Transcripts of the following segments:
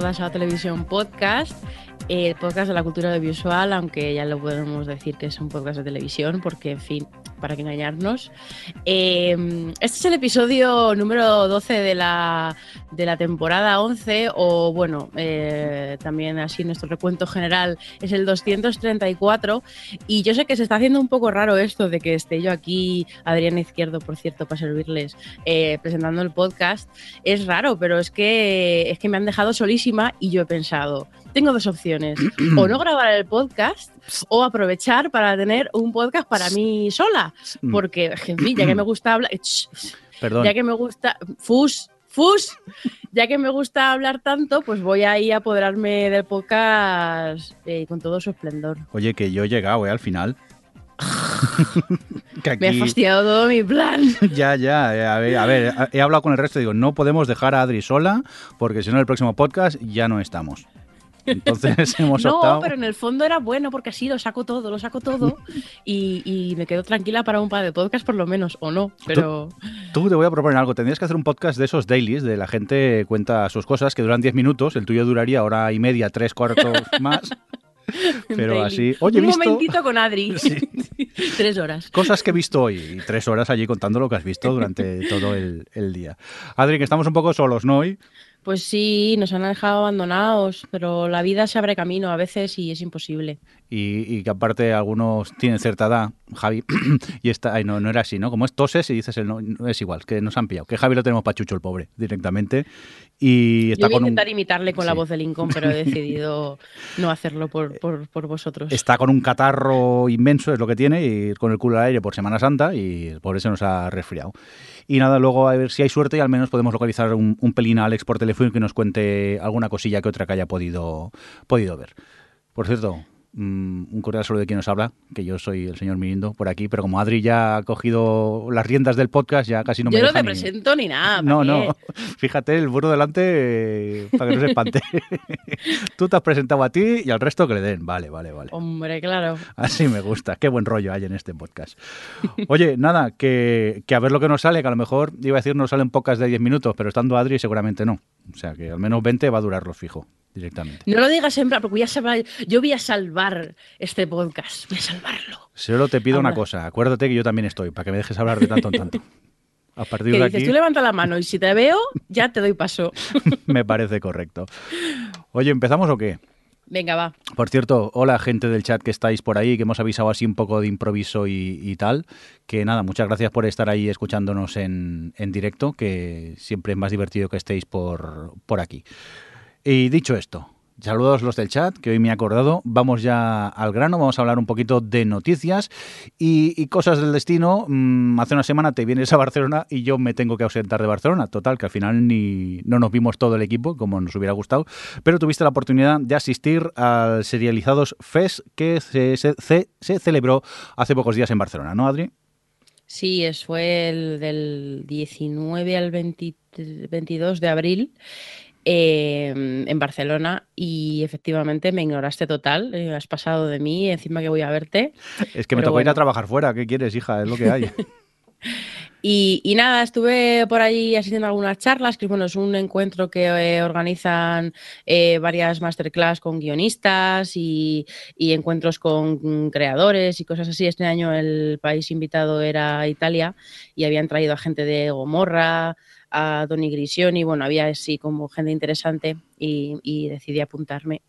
Todas a Televisión Podcast, el podcast de la cultura audiovisual, aunque ya lo podemos decir que es un podcast de televisión, porque, en fin, para que engañarnos. Eh, este es el episodio número 12 de la, de la temporada 11, o bueno, eh, también así nuestro recuento general es el 234. Y yo sé que se está haciendo un poco raro esto de que esté yo aquí, Adrián Izquierdo, por cierto, para servirles, eh, presentando el podcast. Es raro, pero es que, es que me han dejado solísima y yo he pensado, tengo dos opciones, o no grabar el podcast o aprovechar para tener un podcast para mí sola, porque, en fin, ya que me gusta hablar, Perdón. ya que me gusta, fus, fus, ya que me gusta hablar tanto, pues voy ahí a apoderarme del podcast eh, con todo su esplendor. Oye, que yo he llegado, ¿eh? Al final. que Me ha fastidiado todo mi plan. Ya, ya, eh, a ver, a ver, he hablado con el resto y digo, no podemos dejar a Adri sola, porque si no, el próximo podcast ya no estamos. Entonces hemos No, optado. pero en el fondo era bueno porque así lo saco todo, lo saco todo y, y me quedo tranquila para un par de podcasts por lo menos, o no, pero... Tú te voy a proponer algo. Tendrías que hacer un podcast de esos dailies, de la gente cuenta sus cosas, que duran 10 minutos. El tuyo duraría hora y media, tres cuartos más. Pero Daily. así. Oye, Un visto momentito con Adri. Sí. Tres horas. cosas que he visto hoy. Y tres horas allí contando lo que has visto durante todo el, el día. Adri, que estamos un poco solos, ¿no? Hoy. Pues sí, nos han dejado abandonados, pero la vida se abre camino a veces y es imposible. Y, y que aparte algunos tienen cierta edad, Javi, y está, ay, no, no era así, ¿no? Como es toses y dices el no, no es igual, que nos han pillado, que Javi lo tenemos pachucho el pobre, directamente, y Yo está voy a un, intentar imitarle con la voz de Lincoln, pero he decidido no hacerlo por, por, por vosotros. está con un catarro inmenso, es lo que tiene, y con el culo al aire por Semana Santa, y el pobre se nos ha resfriado. Y nada, luego a ver si hay suerte y al menos podemos localizar un, un pelín a Alex por teléfono y que nos cuente alguna cosilla que otra que haya podido, podido ver. Por cierto, mm, un cordial saludo de quien nos habla, que yo soy el señor Mirindo por aquí, pero como Adri ya ha cogido las riendas del podcast, ya casi no me Yo no te ni- presento ni nada. No, ¿para no. Fíjate, el burro delante eh, para que no se espante. Tú te has presentado a ti y al resto que le den. Vale, vale, vale. Hombre, claro. Así me gusta. Qué buen rollo hay en este podcast. Oye, nada, que, que a ver lo que nos sale, que a lo mejor iba a decir nos salen pocas de 10 minutos, pero estando Adri seguramente no. O sea que al menos 20 va a durarlo fijo, directamente. No lo digas en plan, porque voy a salvar, yo voy a salvar este podcast. Voy a salvarlo. Solo te pido una cosa. Acuérdate que yo también estoy, para que me dejes hablar de tanto en tanto. A partir Que de dices, aquí tú levanta la mano y si te veo, ya te doy paso. me parece correcto. Oye, ¿empezamos o qué? Venga, va. Por cierto, hola gente del chat que estáis por ahí, que hemos avisado así un poco de improviso y, tal. Que nada, muchas gracias por estar ahí escuchándonos en, en directo, que siempre es más divertido que estéis por, por aquí. Y dicho esto, saludos los del chat, que hoy me he acordado. Vamos ya al grano, vamos a hablar un poquito de noticias y, cosas del destino. Mm, hace una semana te vienes a Barcelona y yo me tengo que ausentar de Barcelona. Total, que al final ni no nos vimos todo el equipo, como nos hubiera gustado, pero tuviste la oportunidad de asistir al Serializados Fest que se, se- celebró hace pocos días en Barcelona, ¿no, Adri? Sí, fue el del 19 al 20 22 de abril eh, en Barcelona y efectivamente me ignoraste total. eh, has pasado de mí, encima que voy a verte. Es que me tocó ir a trabajar fuera. ¿Qué quieres, hija? Es lo que hay. Y, y nada, estuve por ahí asistiendo a algunas charlas, que bueno, es un encuentro que eh, organizan eh, varias masterclass con guionistas y, y encuentros con creadores y cosas así. Este año el país invitado era Italia y habían traído a gente de Gomorra, a Tony Grisioni, bueno, había así como gente interesante y, decidí apuntarme.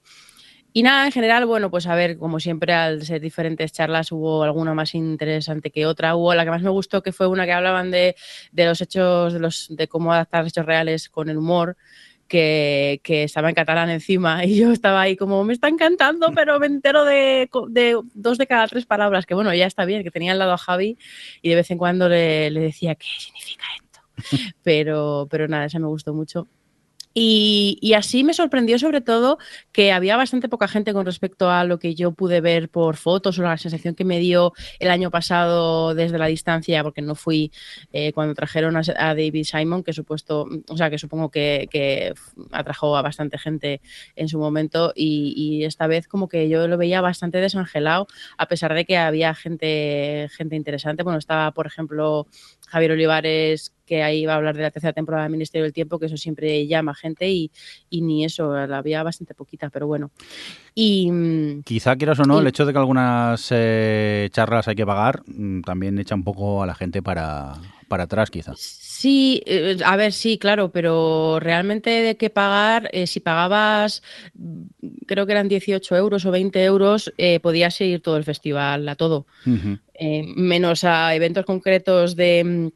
Y nada, en general, bueno, pues a ver, como siempre, al ser diferentes charlas, hubo alguna más interesante que otra. Hubo la que más me gustó, que fue una que hablaban de, de los hechos, de, los, de cómo adaptar hechos reales con el humor, que, estaba en catalán encima y yo estaba ahí como, me está encantando, pero me entero de, dos de cada tres palabras, que bueno, ya está bien, que tenía al lado a Javi y de vez en cuando le, le decía, ¿qué significa esto? Pero, pero nada, esa me gustó mucho. Y, así me sorprendió sobre todo que había bastante poca gente con respecto a lo que yo pude ver por fotos o la sensación que me dio el año pasado desde la distancia, porque no fui eh, cuando trajeron a, David Simon, que supuesto, o sea, que supongo que, atrajo a bastante gente en su momento y, esta vez como que yo lo veía bastante desangelado, a pesar de que había gente, gente interesante. Bueno, estaba, por ejemplo, Javier Olivares, que ahí va a hablar de la tercera temporada del Ministerio del Tiempo, que eso siempre llama gente y, ni eso, la había bastante poquita, pero bueno. Y, mm, Quizá quieras o no, el hecho de que algunas eh, charlas hay que pagar mm, también echa un poco a la gente para, para atrás, quizá. Sí, eh, a ver, sí, claro, pero realmente de qué pagar, eh, si pagabas, mm, creo que eran 18 euros o 20 euros, podías ir todo el festival, a todo. menos a eventos concretos de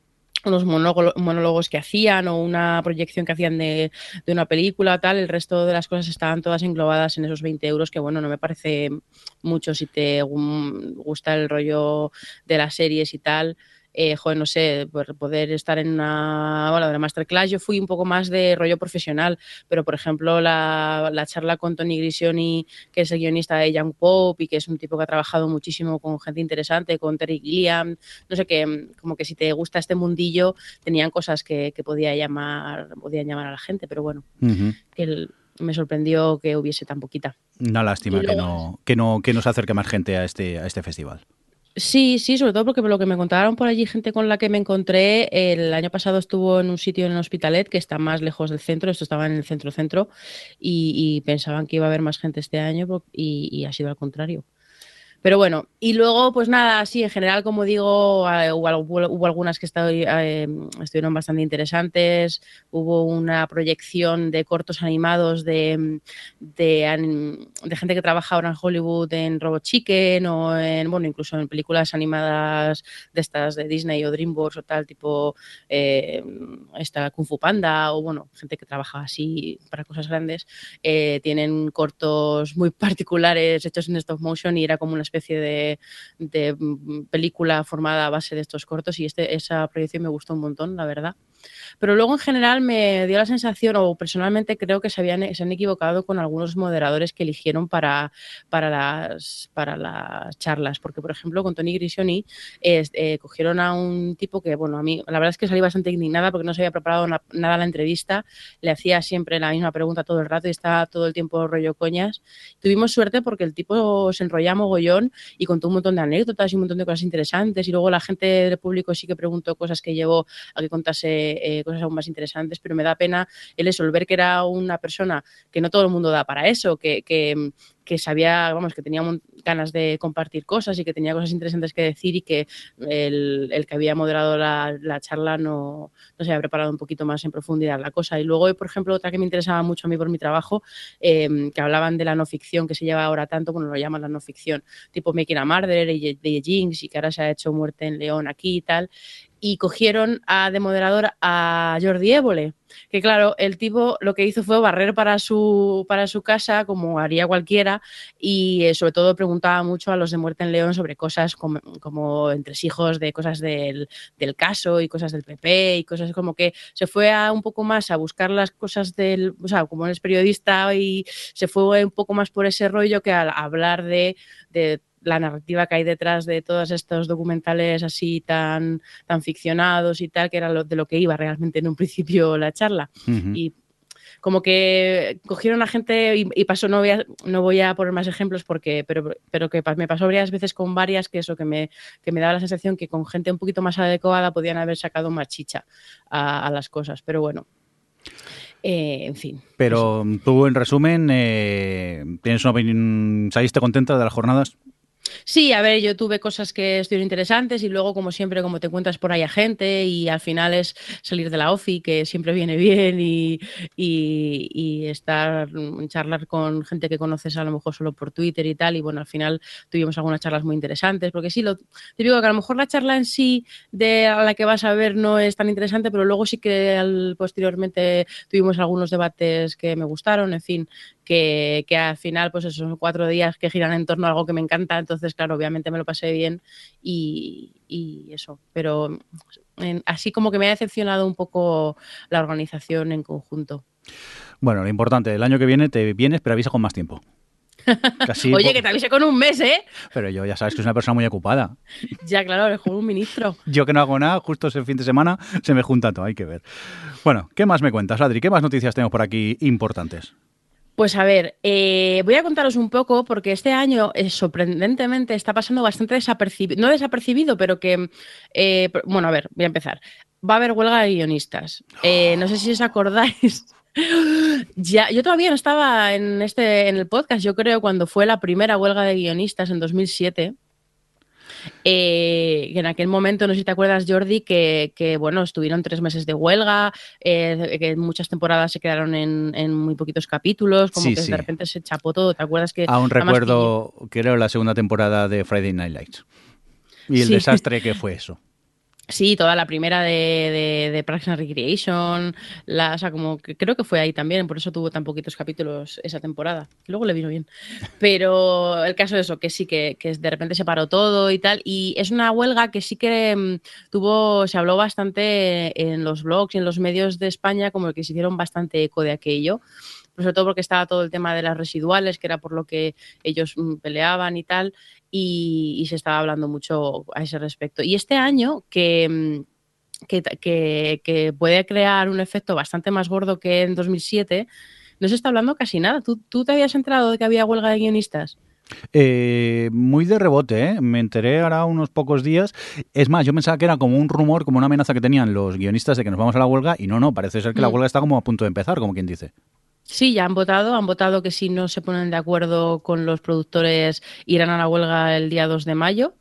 unos monólogos que hacían o una proyección que hacían de, una película, tal, el resto de las cosas estaban todas englobadas en esos 20 euros, que bueno, no me parece mucho si te gusta el rollo de las series y tal eh, joder, no sé, por poder estar en una, bueno, de la masterclass, yo fui un poco más de rollo profesional, pero por ejemplo la, la charla con Tony Grisioni, que es el guionista de Young Pope y que es un tipo que ha trabajado muchísimo con gente interesante, con Terry Gilliam, no sé qué, como que si te gusta este mundillo, tenían cosas que, que podía llamar, podían llamar a la gente, pero bueno, que me sorprendió que hubiese tan poquita. Una lástima que, no, que, no, que no se acerque más gente a este, a este festival. Sí, sí, sobre todo porque por lo que me contaron por allí, gente con la que me encontré, el año pasado estuvo en un sitio en el Hospitalet que está más lejos del centro, esto estaba en el centro-centro, y, pensaban que iba a haber más gente este año y ha sido al contrario. Pero bueno, y luego, pues nada, sí, en general, como digo, ah, hubo, algunas que eh, estuvieron bastante interesantes. Hubo una proyección de cortos animados de, de, gente que trabaja ahora en Hollywood en Robot Chicken o en, bueno, incluso en películas animadas de estas de Disney o DreamWorks o tal, tipo eh, esta Kung Fu Panda o, bueno, gente que trabaja así para cosas grandes. Eh, tienen cortos muy particulares hechos en stop motion y era como una especie de, mm, película formada a base de estos cortos y este, esa proyección me gustó un montón, la verdad. Pero luego en general me dio la sensación, o personalmente creo que se, habían, se han equivocado con algunos moderadores que eligieron para, para, las, para las charlas, porque por ejemplo con Tony Grisioni eh, cogieron a un tipo que, bueno, a mí la verdad es que salí bastante indignada porque no se había preparado nada la entrevista, le hacía siempre la misma pregunta todo el rato y estaba todo el tiempo rollo coñas. Tuvimos suerte porque el tipo se enrollaba mogollón y contó un montón de anécdotas y un montón de cosas interesantes. Y luego la gente del público sí que preguntó cosas que llevó a que contase eh, cosas aún más interesantes, pero me da pena el eso, ver que era una persona que no todo el mundo da para eso, que, que, que sabía, vamos, que tenía ganas de compartir cosas y que tenía cosas interesantes que decir y que el, el que había moderado la, la, charla no, no se había preparado un poquito más en profundidad la cosa. Y luego, por ejemplo, otra que me interesaba mucho a mí por mi trabajo, em, que hablaban de la no ficción que se lleva ahora tanto, bueno, lo llaman la no ficción, tipo Making a Murder y de Jinx y que ahora se ha hecho Muerte en León aquí y tal y cogieron a, de moderador a Jordi Évole, que claro, el tipo lo que hizo fue barrer para su, para su casa, como haría cualquiera, y eh, sobre todo preguntaba mucho a los de Muerte en León sobre cosas como, como entresijos de cosas del, del, caso y cosas del PP y cosas como que se fue a un poco más a buscar las cosas del, o sea, como es periodista y se fue un poco más por ese rollo que al hablar de la narrativa que hay detrás de todos estos documentales así tan, tan ficcionados y tal, que era lo, de lo que iba realmente en un principio la charla. Y como que cogieron a gente y, pasó, no voy, a, no voy a poner más ejemplos porque, pero, pero que me pasó varias veces con varias que eso, que me, que me daba la sensación que con gente un poquito más adecuada podían haber sacado más chicha a, las cosas, pero bueno. Eh, en fin. Pero tú, en resumen, eh, ¿tienes una opinión, ¿saliste contenta de las jornadas? Sí, a ver, yo tuve cosas que estuvieron interesantes y luego, como siempre, como te encuentras por ahí a gente y al final es salir de la OFI, que siempre viene bien y, y, estar, charlar con gente que conoces a lo mejor solo por Twitter y tal. Y bueno, al final tuvimos algunas charlas muy interesantes, porque sí, lo digo que a lo mejor la charla en sí de a la que vas a ver no es tan interesante, pero luego sí que al, posteriormente tuvimos algunos debates que me gustaron, en fin, que, que al final, pues esos son cuatro días que giran en torno a algo que me encanta, entonces, claro, obviamente me lo pasé bien y, y eso, pero así como que me ha decepcionado un poco la organización en conjunto. Bueno, lo importante, el año que viene te vienes, pero avisa con más tiempo. Oye, que te avise con un mes, ¿eh? Pero yo ya sabes que es una persona muy ocupada. Ya, claro, es como un ministro. Yo que no hago nada, justo ese fin de semana se me junta todo, hay que ver. Bueno, ¿qué más me cuentas, Adri? ¿Qué más noticias tenemos por aquí importantes? Pues a ver, eh, voy a contaros un poco porque este año eh, sorprendentemente está pasando bastante desapercibido, no desapercibido, pero que, eh, bueno, a ver, voy a empezar. Va a haber huelga de guionistas. no sé si os acordáis. ya, yo todavía no estaba en este en el podcast, yo creo, cuando fue la primera huelga de guionistas en 2007. Eh, en aquel momento, no sé si te acuerdas, Jordi, que, bueno, estuvieron tres meses de huelga, eh, que muchas temporadas se quedaron en, muy poquitos capítulos, como que de repente se chapó todo. ¿Te acuerdas que.? Aún recuerdo, creo, la segunda temporada de Friday Night Lights. Y el desastre que fue eso. Sí, toda la primera de, de, Parks and Recreation, la, o sea, como que creo que fue ahí también, por eso tuvo tan poquitos capítulos esa temporada. Luego le vino bien. Pero el caso de eso, que sí, que, que, de repente se paró todo y tal. Y es una huelga que sí que mm, tuvo, se habló bastante en los blogs y en los medios de España, como que se hicieron bastante eco de aquello sobre todo porque estaba todo el tema de las residuales, que era por lo que ellos mm, peleaban y tal, y, se estaba hablando mucho a ese respecto. Y este año mm, que... Que, puede crear un efecto bastante más gordo que en 2007, no se está hablando casi nada. ¿Tú, tú te habías enterado de que había huelga de guionistas? Eh, muy de rebote, ¿eh? me enteré ahora unos pocos días. Es más, yo pensaba que era como un rumor, como una amenaza que tenían los guionistas de que nos vamos a la huelga y no, no, parece ser que la mm. huelga está como a punto de empezar, como quien dice. Sí, ya han votado. Han votado que si no se ponen de acuerdo con los productores irán a la huelga el día 2 de mayo.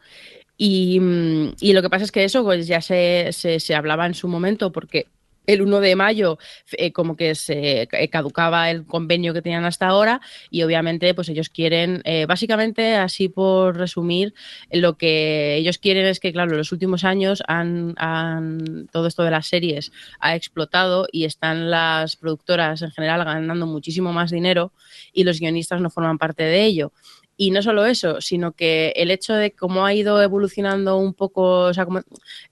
Y, mm, y lo que pasa es que eso pues ya se, se, se hablaba en su momento porque el 1 de mayo eh, como que se caducaba el convenio que tenían hasta ahora y obviamente pues ellos quieren, eh, básicamente así por resumir, lo que ellos quieren es que claro, en los últimos años han, han, todo esto de las series ha explotado y están las productoras en general ganando muchísimo más dinero y los guionistas no forman parte de ello. Y no solo eso, sino que el hecho de cómo ha ido evolucionando un poco, o sea, como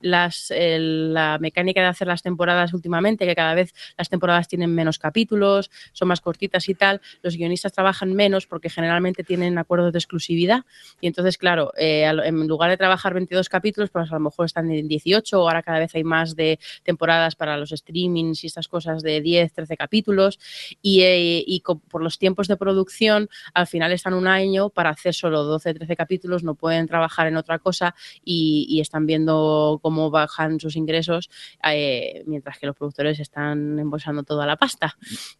las, la mecánica de hacer las temporadas últimamente, que cada vez las temporadas tienen menos capítulos, son más cortitas y tal, los guionistas trabajan menos porque generalmente tienen acuerdos de exclusividad. Y entonces, claro, eh, en lugar de trabajar 22 capítulos, pues a lo mejor están en 18 o ahora cada vez hay más de temporadas para los streamings y estas cosas de 10, 13 capítulos. Y, eh, y por los tiempos de producción, al final están un año para hacer solo 12, 13 capítulos, no pueden trabajar en otra cosa y, están viendo cómo bajan sus ingresos eh, mientras que los productores están embolsando toda la pasta.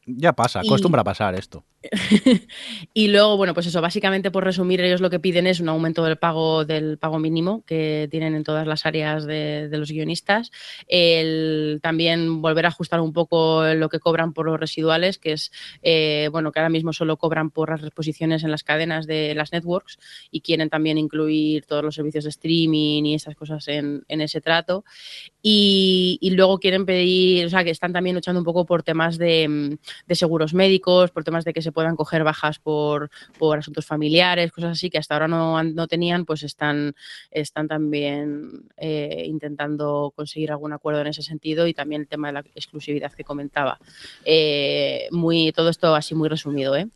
Ya pasa, acostumbra a pasar esto. y luego, bueno, pues eso, básicamente por resumir, ellos lo que piden es un aumento del pago del pago mínimo que tienen en todas las áreas de, los guionistas. El, también volver a ajustar un poco lo que cobran por los residuales, que es, eh, bueno, que ahora mismo solo cobran por las reposiciones en las cadenas de las networks y quieren también incluir todos los servicios de streaming y esas cosas en, ese trato. Y, luego quieren pedir, o sea, que están también luchando un poco por temas de, seguros médicos, por temas de que se puedan coger bajas por, asuntos familiares, cosas así que hasta ahora no, no tenían, pues están, están también eh, intentando conseguir algún acuerdo en ese sentido y también el tema de la exclusividad que comentaba. Eh, muy, todo esto así muy resumido, ¿eh?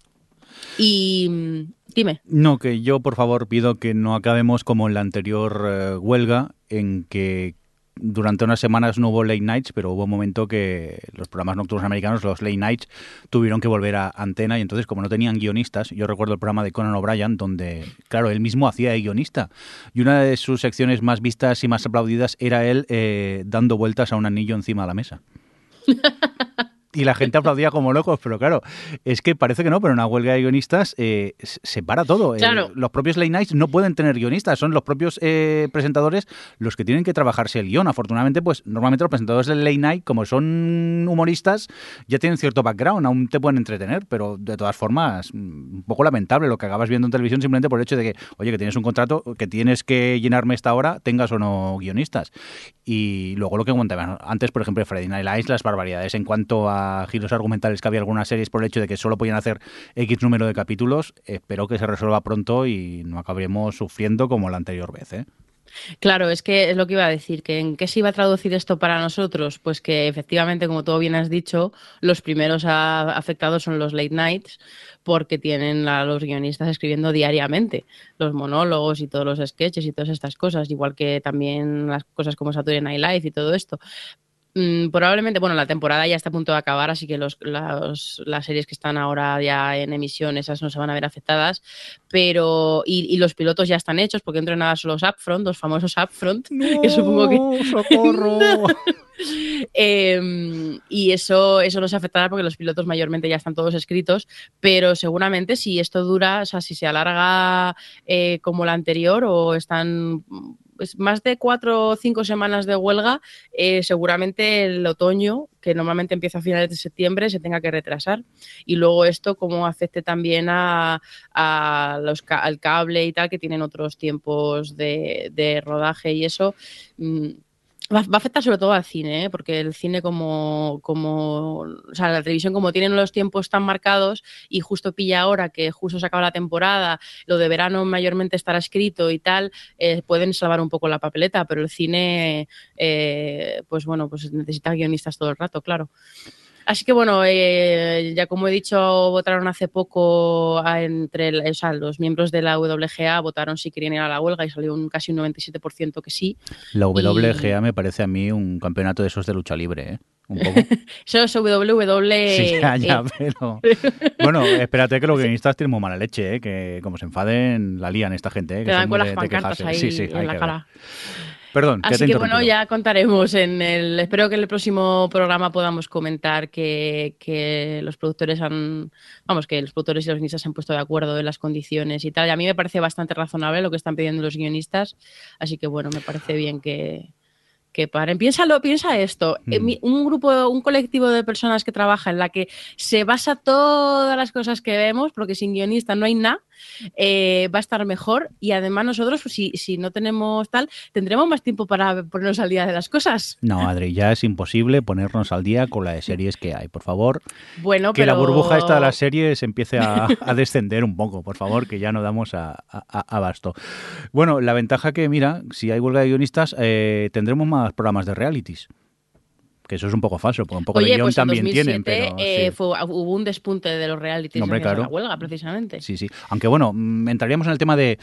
Y dime. No, que yo por favor pido que no acabemos como en la anterior eh, huelga, en que durante unas semanas no hubo late nights, pero hubo un momento que los programas nocturnos americanos, los late nights, tuvieron que volver a antena y entonces como no tenían guionistas, yo recuerdo el programa de Conan O'Brien donde, claro, él mismo hacía de guionista y una de sus secciones más vistas y más aplaudidas era él eh, dando vueltas a un anillo encima de la mesa. y la gente aplaudía como locos, pero claro, es que parece que no, pero una huelga de guionistas eh, se para todo. Claro. los propios late nights no pueden tener guionistas, son los propios eh, presentadores los que tienen que trabajarse el guion. Afortunadamente, pues normalmente los presentadores del late night, como son humoristas, ya tienen cierto background, aún te pueden entretener, pero de todas formas, mm, un poco lamentable lo que acabas viendo en televisión simplemente por el hecho de que, oye, que tienes un contrato, que tienes que llenarme esta hora, tengas o no guionistas. Y luego lo que comentaba antes, por ejemplo, Freddy Night Lights, las barbaridades en cuanto a giros argumentales que había algunas series por el hecho de que solo podían hacer X número de capítulos, espero que se resuelva pronto y no acabaremos sufriendo como la anterior vez. ¿eh? Claro, es que es lo que iba a decir, que en qué se iba a traducir esto para nosotros, pues que efectivamente, como tú bien has dicho, los primeros afectados son los late nights, porque tienen a los guionistas escribiendo diariamente los monólogos y todos los sketches y todas estas cosas, igual que también las cosas como Saturday Night Live y todo esto. Mm, probablemente, bueno, la temporada ya está a punto de acabar, así que los, las series que están ahora ya en emisión, esas no se van a ver afectadas, pero y, los pilotos ya están hechos, porque nada son los upfront, los famosos upfront, que supongo que... ¡Socorro! Em, y eso, eso no se afectará porque los pilotos mayormente ya están todos escritos, pero seguramente si esto dura, o sea, si se alarga eh, como la anterior o están pues, más de cuatro o cinco semanas de huelga, eh, seguramente el otoño, que normalmente empieza a finales de septiembre, se tenga que retrasar. Y luego esto, como afecte también a, los, al cable y tal, que tienen otros tiempos de, rodaje y eso. Mm, Va, a afectar sobre todo al cine, ¿eh? porque el cine como, como, o sea, la televisión como tienen los tiempos tan marcados y justo pilla ahora que justo se acaba la temporada, lo de verano mayormente estará escrito y tal, eh, pueden salvar un poco la papeleta, pero el cine, eh, pues bueno, pues necesita guionistas todo el rato, claro. Así que bueno, eh, ya como he dicho, votaron hace poco entre los miembros de la WGA, votaron si querían ir a la huelga y salió un, casi un 97% que sí. La WGA me parece a mí un campeonato de esos de lucha libre, ¿eh? Un poco. Eso es WWE. Sí, ya, ya, pero... bueno, espérate que los guionistas tienen muy mala leche, ¿eh? Que como se enfaden, la lían esta gente, ¿eh? Que dan con las pancartas ahí en la cara. Perdón, Así que bueno, ya contaremos en el. Espero que en el próximo programa podamos comentar que, los productores han. Vamos, que los productores y los guionistas se han puesto de acuerdo en las condiciones y tal. Y a mí me parece bastante razonable lo que están pidiendo los guionistas. Así que bueno, me parece bien que, que paren. Piénsalo, piensa esto. Eh, mm. Un grupo, un colectivo de personas que trabaja en la que se basa todas las cosas que vemos, porque sin guionista no hay nada, eh, va a estar mejor. Y además nosotros, pues, si, si no tenemos tal, tendremos más tiempo para ponernos al día de las cosas. No, Adri, ya es imposible ponernos al día con la de series que hay, por favor. Bueno, que la burbuja esta de las series empiece a, descender un poco, por favor, que ya no damos a, abasto. Bueno, la ventaja que, mira, si hay huelga de guionistas, eh, tendremos más programas de realities. Que eso es un poco falso, porque un poco de guion pues también tienen. Pero, eh, hubo un despunte de los realities en la huelga, precisamente. Sí, sí. Aunque bueno, mm, entraríamos en el tema de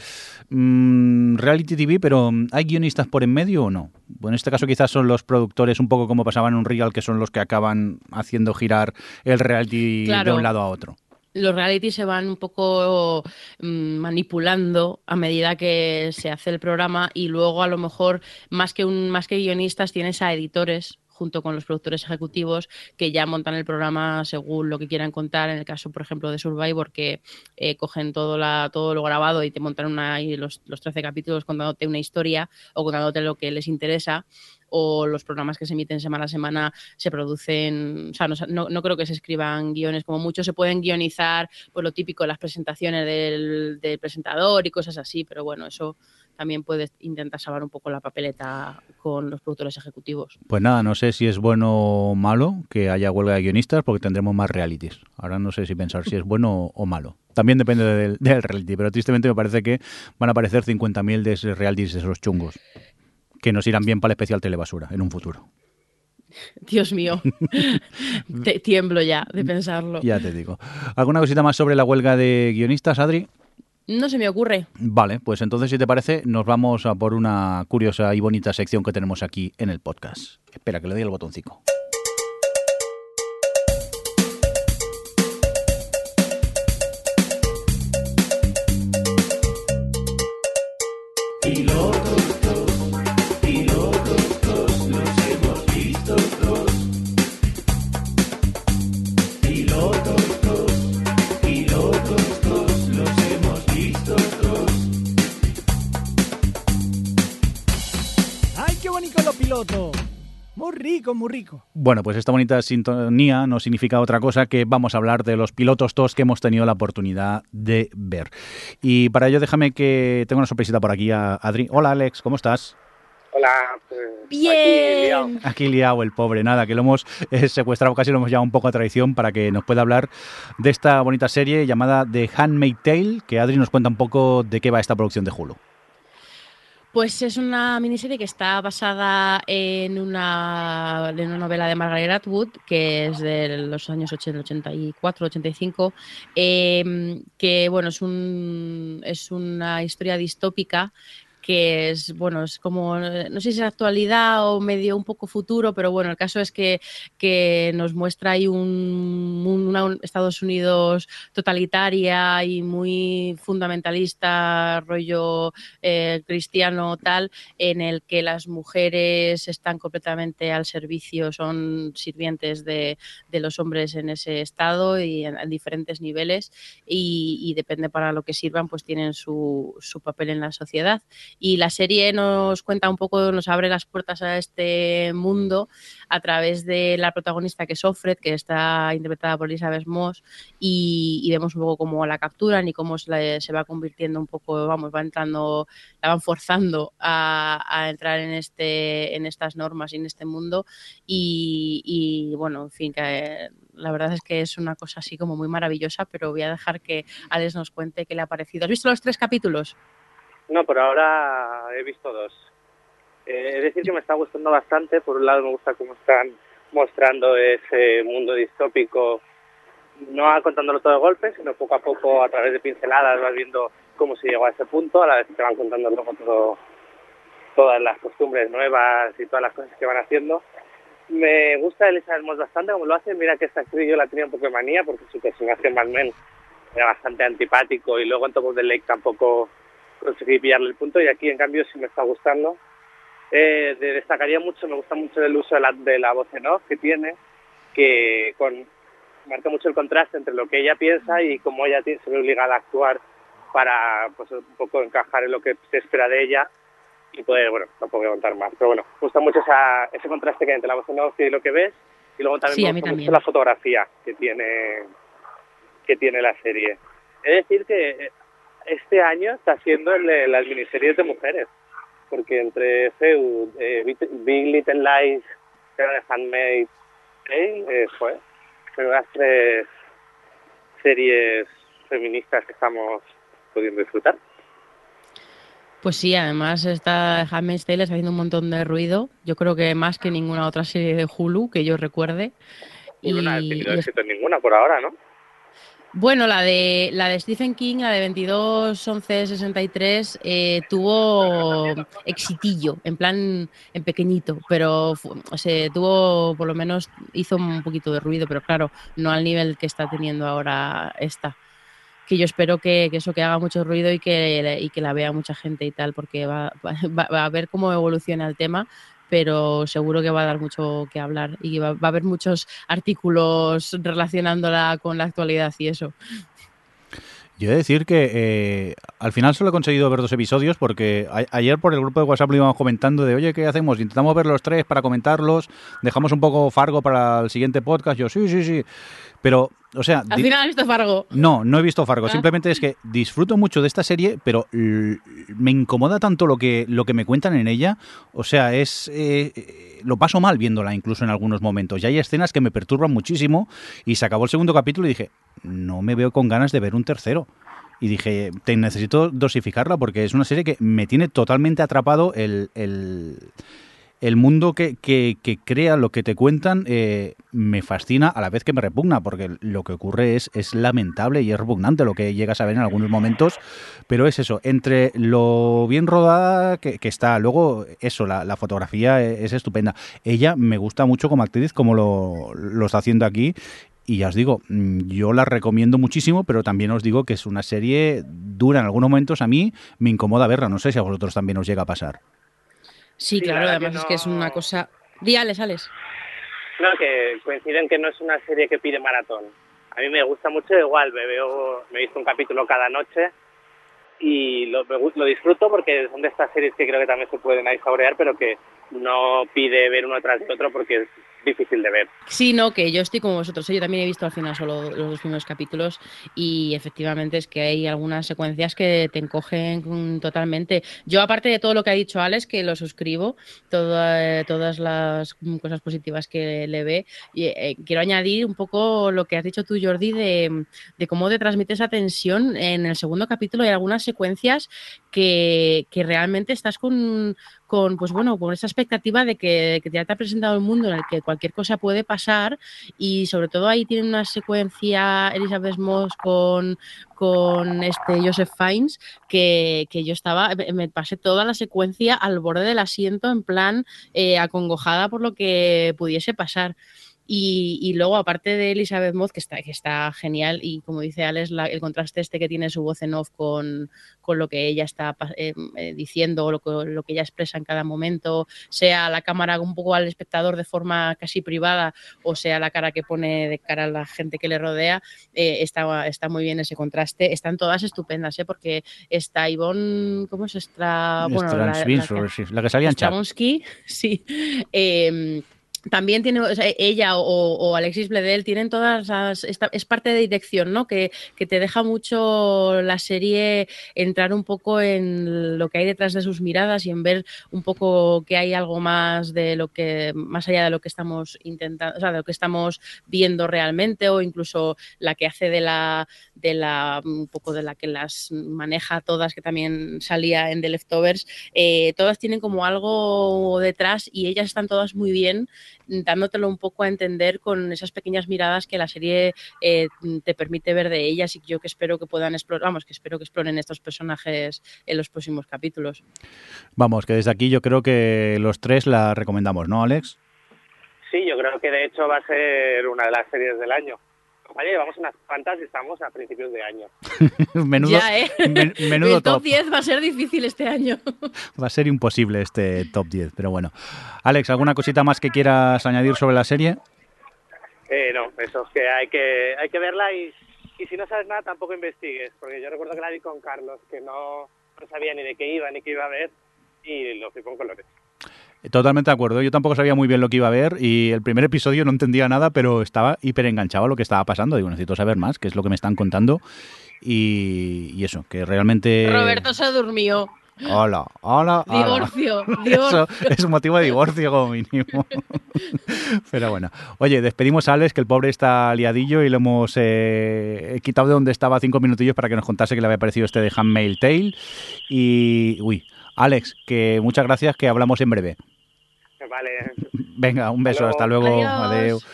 mm, reality TV, pero mm, ¿hay guionistas por en medio o no? Bueno, en este caso quizás son los productores, un poco como pasaba en un real, que son los que acaban haciendo girar el reality de un lado a otro los realities se van un poco manipulando a medida que se hace el programa y luego a lo mejor más que un más que guionistas tienes a editores junto con los productores ejecutivos que ya montan el programa según lo que quieran contar. En el caso, por ejemplo, de Survivor, que eh, cogen todo, la, todo lo grabado y te montan una, los, los 13 capítulos contándote una historia o contándote lo que les interesa o los programas que se emiten semana a semana se producen, o sea, no, no, creo que se escriban guiones, como mucho se pueden guionizar por pues, lo típico, las presentaciones del, presentador y cosas así, pero bueno, eso también puedes intentar salvar un poco la papeleta con los productores ejecutivos. Pues nada, no sé si es bueno o malo que haya huelga de guionistas porque tendremos más realities. Ahora no sé si pensar si es bueno o malo. También depende del, del reality, pero tristemente me parece que van a aparecer 50.000 de esos realities de esos chungos que nos irán bien para el especial telebasura en un futuro. Dios mío, te tiemblo ya de pensarlo. Ya te digo. ¿Alguna cosita más sobre la huelga de guionistas, Adri? No se me ocurre. Vale, pues entonces si te parece nos vamos a por una curiosa y bonita sección que tenemos aquí en el podcast. Espera que le doy el botoncito. Rico, muy rico. Bueno, pues esta bonita sintonía no significa otra cosa que vamos a hablar de los pilotos TOS que hemos tenido la oportunidad de ver. Y para ello déjame que tengo una sorpresita por aquí a Adri. Hola Alex, ¿cómo estás? Hola. Pues, Bien. Aquí liado. el pobre, nada, que lo hemos eh, secuestrado, casi lo hemos llevado un poco a traición para que nos pueda hablar de esta bonita serie llamada The Handmaid Tale, que Adri nos cuenta un poco de qué va esta producción de Hulu. Pues es una miniserie que está basada en una, en una novela de Margaret Atwood, que es de los años 80, 84, 85, que bueno, es, un, es una historia distópica que es, bueno, es como, no sé si es actualidad o medio un poco futuro, pero bueno, el caso es que, que nos muestra ahí un, Estados Unidos totalitaria y muy fundamentalista, rollo eh, cristiano tal, en el que las mujeres están completamente al servicio, son sirvientes de, de los hombres en ese estado y en, diferentes niveles y, y, depende para lo que sirvan, pues tienen su, su papel en la sociedad y la serie nos cuenta un poco, nos abre las puertas a este mundo a través de la protagonista que es Offred, que está interpretada por Elizabeth Moss, y, vemos un poco cómo la capturan y cómo se, se, va convirtiendo un poco, vamos, va entrando, la van forzando a, entrar en este, en estas normas y en este mundo. Y, bueno, en fin, que la verdad es que es una cosa así como muy maravillosa, pero voy a dejar que Alex nos cuente qué le ha parecido. ¿Has visto los tres capítulos? No, por ahora he visto dos. Eh, es decir que me está gustando bastante. Por un lado me gusta cómo están mostrando ese mundo distópico, no contándolo todo de golpe, sino poco a poco a través de pinceladas vas viendo cómo se llegó a ese punto, a la vez que te van contando luego todo, todas las costumbres nuevas y todas las cosas que van haciendo. Me gusta Elizabeth Moss bastante como lo hace. Mira que esta actriz yo la tenía un poco de manía porque su personaje en Mad Men era bastante antipático y luego en Top of the Lake tampoco conseguí pillarle el punto y aquí en cambio sí me está gustando. Eh, destacaría mucho, me gusta mucho el uso de la, de la voz en off que tiene, que con, marca mucho el contraste entre lo que ella piensa y cómo ella se ve obligada a actuar para pues un poco encajar en lo que se espera de ella y poder, bueno, no puedo contar más, pero bueno, me gusta mucho esa, ese contraste que hay entre la voz en off y lo que ves y luego también me gusta mucho la fotografía que tiene que tiene la serie. Es decir que este año está siendo el de las miniseries de mujeres, porque entre Feud, eh, Big Little Lies, The Handmaid, eh, fue, pero las tres series feministas que estamos pudiendo disfrutar. Pues sí, además está Handmaid's Tale está haciendo un montón de ruido. Yo creo que más que ninguna otra serie de Hulu que yo recuerde. Y, no ha tenido éxito ninguna por ahora, ¿no? Bueno, la de, la de Stephen King, la de 22 11 63, eh, tuvo exitillo, en plan en pequeñito, pero se tuvo, por lo menos hizo un poquito de ruido, pero claro, no al nivel que está teniendo ahora esta. Que yo espero que, eso que haga mucho ruido y que, y que la vea mucha gente y tal, porque va, va a ver cómo evoluciona el tema, pero seguro que va a dar mucho que hablar y va, a haber muchos artículos relacionándola con la actualidad y eso. Yo he de decir que eh, al final solo he conseguido ver dos episodios porque ayer por el grupo de WhatsApp lo íbamos comentando de, oye, ¿qué hacemos? Intentamos ver los tres para comentarlos, dejamos un poco Fargo para el siguiente podcast. Yo, sí, sí, sí. Pero, o sea... Al final has visto Fargo. No, no he visto Fargo. Ah. Simplemente es que disfruto mucho de esta serie, pero me incomoda tanto lo que, lo que me cuentan en ella. O sea, es... Eh, lo paso mal viéndola incluso en algunos momentos. Y hay escenas que me perturban muchísimo y se acabó el segundo capítulo y dije, no me veo con ganas de ver un tercero y dije, te necesito dosificarla porque es una serie que me tiene totalmente atrapado el, el mundo que, que, crea, lo que te cuentan, eh, me fascina a la vez que me repugna, porque lo que ocurre es, es lamentable y es repugnante lo que llegas a ver en algunos momentos, pero es eso, entre lo bien rodada que, está, luego eso, la, fotografía es, estupenda. Ella me gusta mucho como actriz, como lo, lo está haciendo aquí, y ya os digo, mm, yo la recomiendo muchísimo, pero también os digo que es una serie dura en algunos momentos. A mí me incomoda verla, no sé si a vosotros también os llega a pasar. Sí, claro, además es que es una cosa... Díale, sales. No, que coinciden que no es una serie que pide maratón. A mí me gusta mucho, igual me veo, me he visto un capítulo cada noche y lo, lo disfruto porque son de estas series que creo que también se pueden ahí saborear, pero que no pide ver uno tras de otro porque es difícil de ver. Sí, no, que yo estoy como vosotros. ¿eh? Yo también he visto al final solo los dos primeros capítulos y efectivamente es que hay algunas secuencias que te encogen totalmente. Yo, aparte de todo lo que ha dicho Alex, que lo suscribo, todas las cosas positivas que le ve, eh, quiero añadir un poco lo que has dicho tú, Jordi, de, cómo te transmite esa tensión. En el segundo capítulo hay algunas secuencias que, que realmente estás con, con, pues bueno, con esa expectativa de que, que, te ha presentado el mundo en el que cualquier cosa puede pasar y sobre todo ahí tiene una secuencia Elizabeth Moss con, con este Joseph Fiennes que, que, yo estaba, me pasé toda la secuencia al borde del asiento en plan eh, acongojada por lo que pudiese pasar. Y, luego, aparte de Elizabeth Moss, que está, que está genial, y como dice Alex, el contraste este que tiene su voz en off con, lo que ella está eh, eh, diciendo o lo que, lo que ella expresa en cada momento, sea la cámara un poco al espectador de forma casi privada o sea la cara que pone de cara a la gente que le rodea, eh, está, está muy bien ese contraste. Están todas estupendas, ¿eh? porque está Ivonne, ¿cómo es esta? Bueno, la, la, que, la, que salía en sí. Eh, también tiene ella o, Alexis Bledel tienen todas las es parte de dirección no que, que, te deja mucho la serie entrar un poco en lo que hay detrás de sus miradas y en ver un poco que hay algo más de lo que más allá de lo que estamos intentando o sea de lo que estamos viendo realmente o incluso la que hace de la de la un poco de la que las maneja todas que también salía en The Leftovers eh, todas tienen como algo detrás y ellas están todas muy bien dándotelo un poco a entender con esas pequeñas miradas que la serie eh, te permite ver de ellas y yo que espero que puedan explorar, vamos, que espero que exploren estos personajes en los próximos capítulos. Vamos, que desde aquí yo creo que los tres la recomendamos, ¿no, Alex? Sí, yo creo que de hecho va a ser una de las series del año. Oye, vamos unas cuantas y estamos a principios de año. menudo, ya, ¿eh? menudo El top, 10 va a ser difícil este año. va a ser imposible este top 10, pero bueno. Alex, ¿alguna cosita más que quieras añadir sobre la serie? Eh, no, eso es que hay que, hay que verla y, y si no sabes nada tampoco investigues, porque yo recuerdo que la vi con Carlos, que no, no sabía ni de qué iba ni qué iba a ver y lo fui con colores. Totalmente de acuerdo. Yo tampoco sabía muy bien lo que iba a ver y el primer episodio no entendía nada, pero estaba hiper enganchado a lo que estaba pasando. Digo, necesito saber más, qué es lo que me están contando. Y, eso, que realmente... Roberto se durmió. Hola, hola. Divorcio, divorcio. Eso es un motivo de divorcio como mínimo. Pero bueno. Oye, despedimos a Alex, que el pobre está liadillo y lo hemos eh, quitado de donde estaba cinco minutillos para que nos contase que le había parecido este de Handmail Tale. Y, uy, Alex, que muchas gracias, que hablamos en breve. Vale. Venga, un beso, hasta luego. Adiós.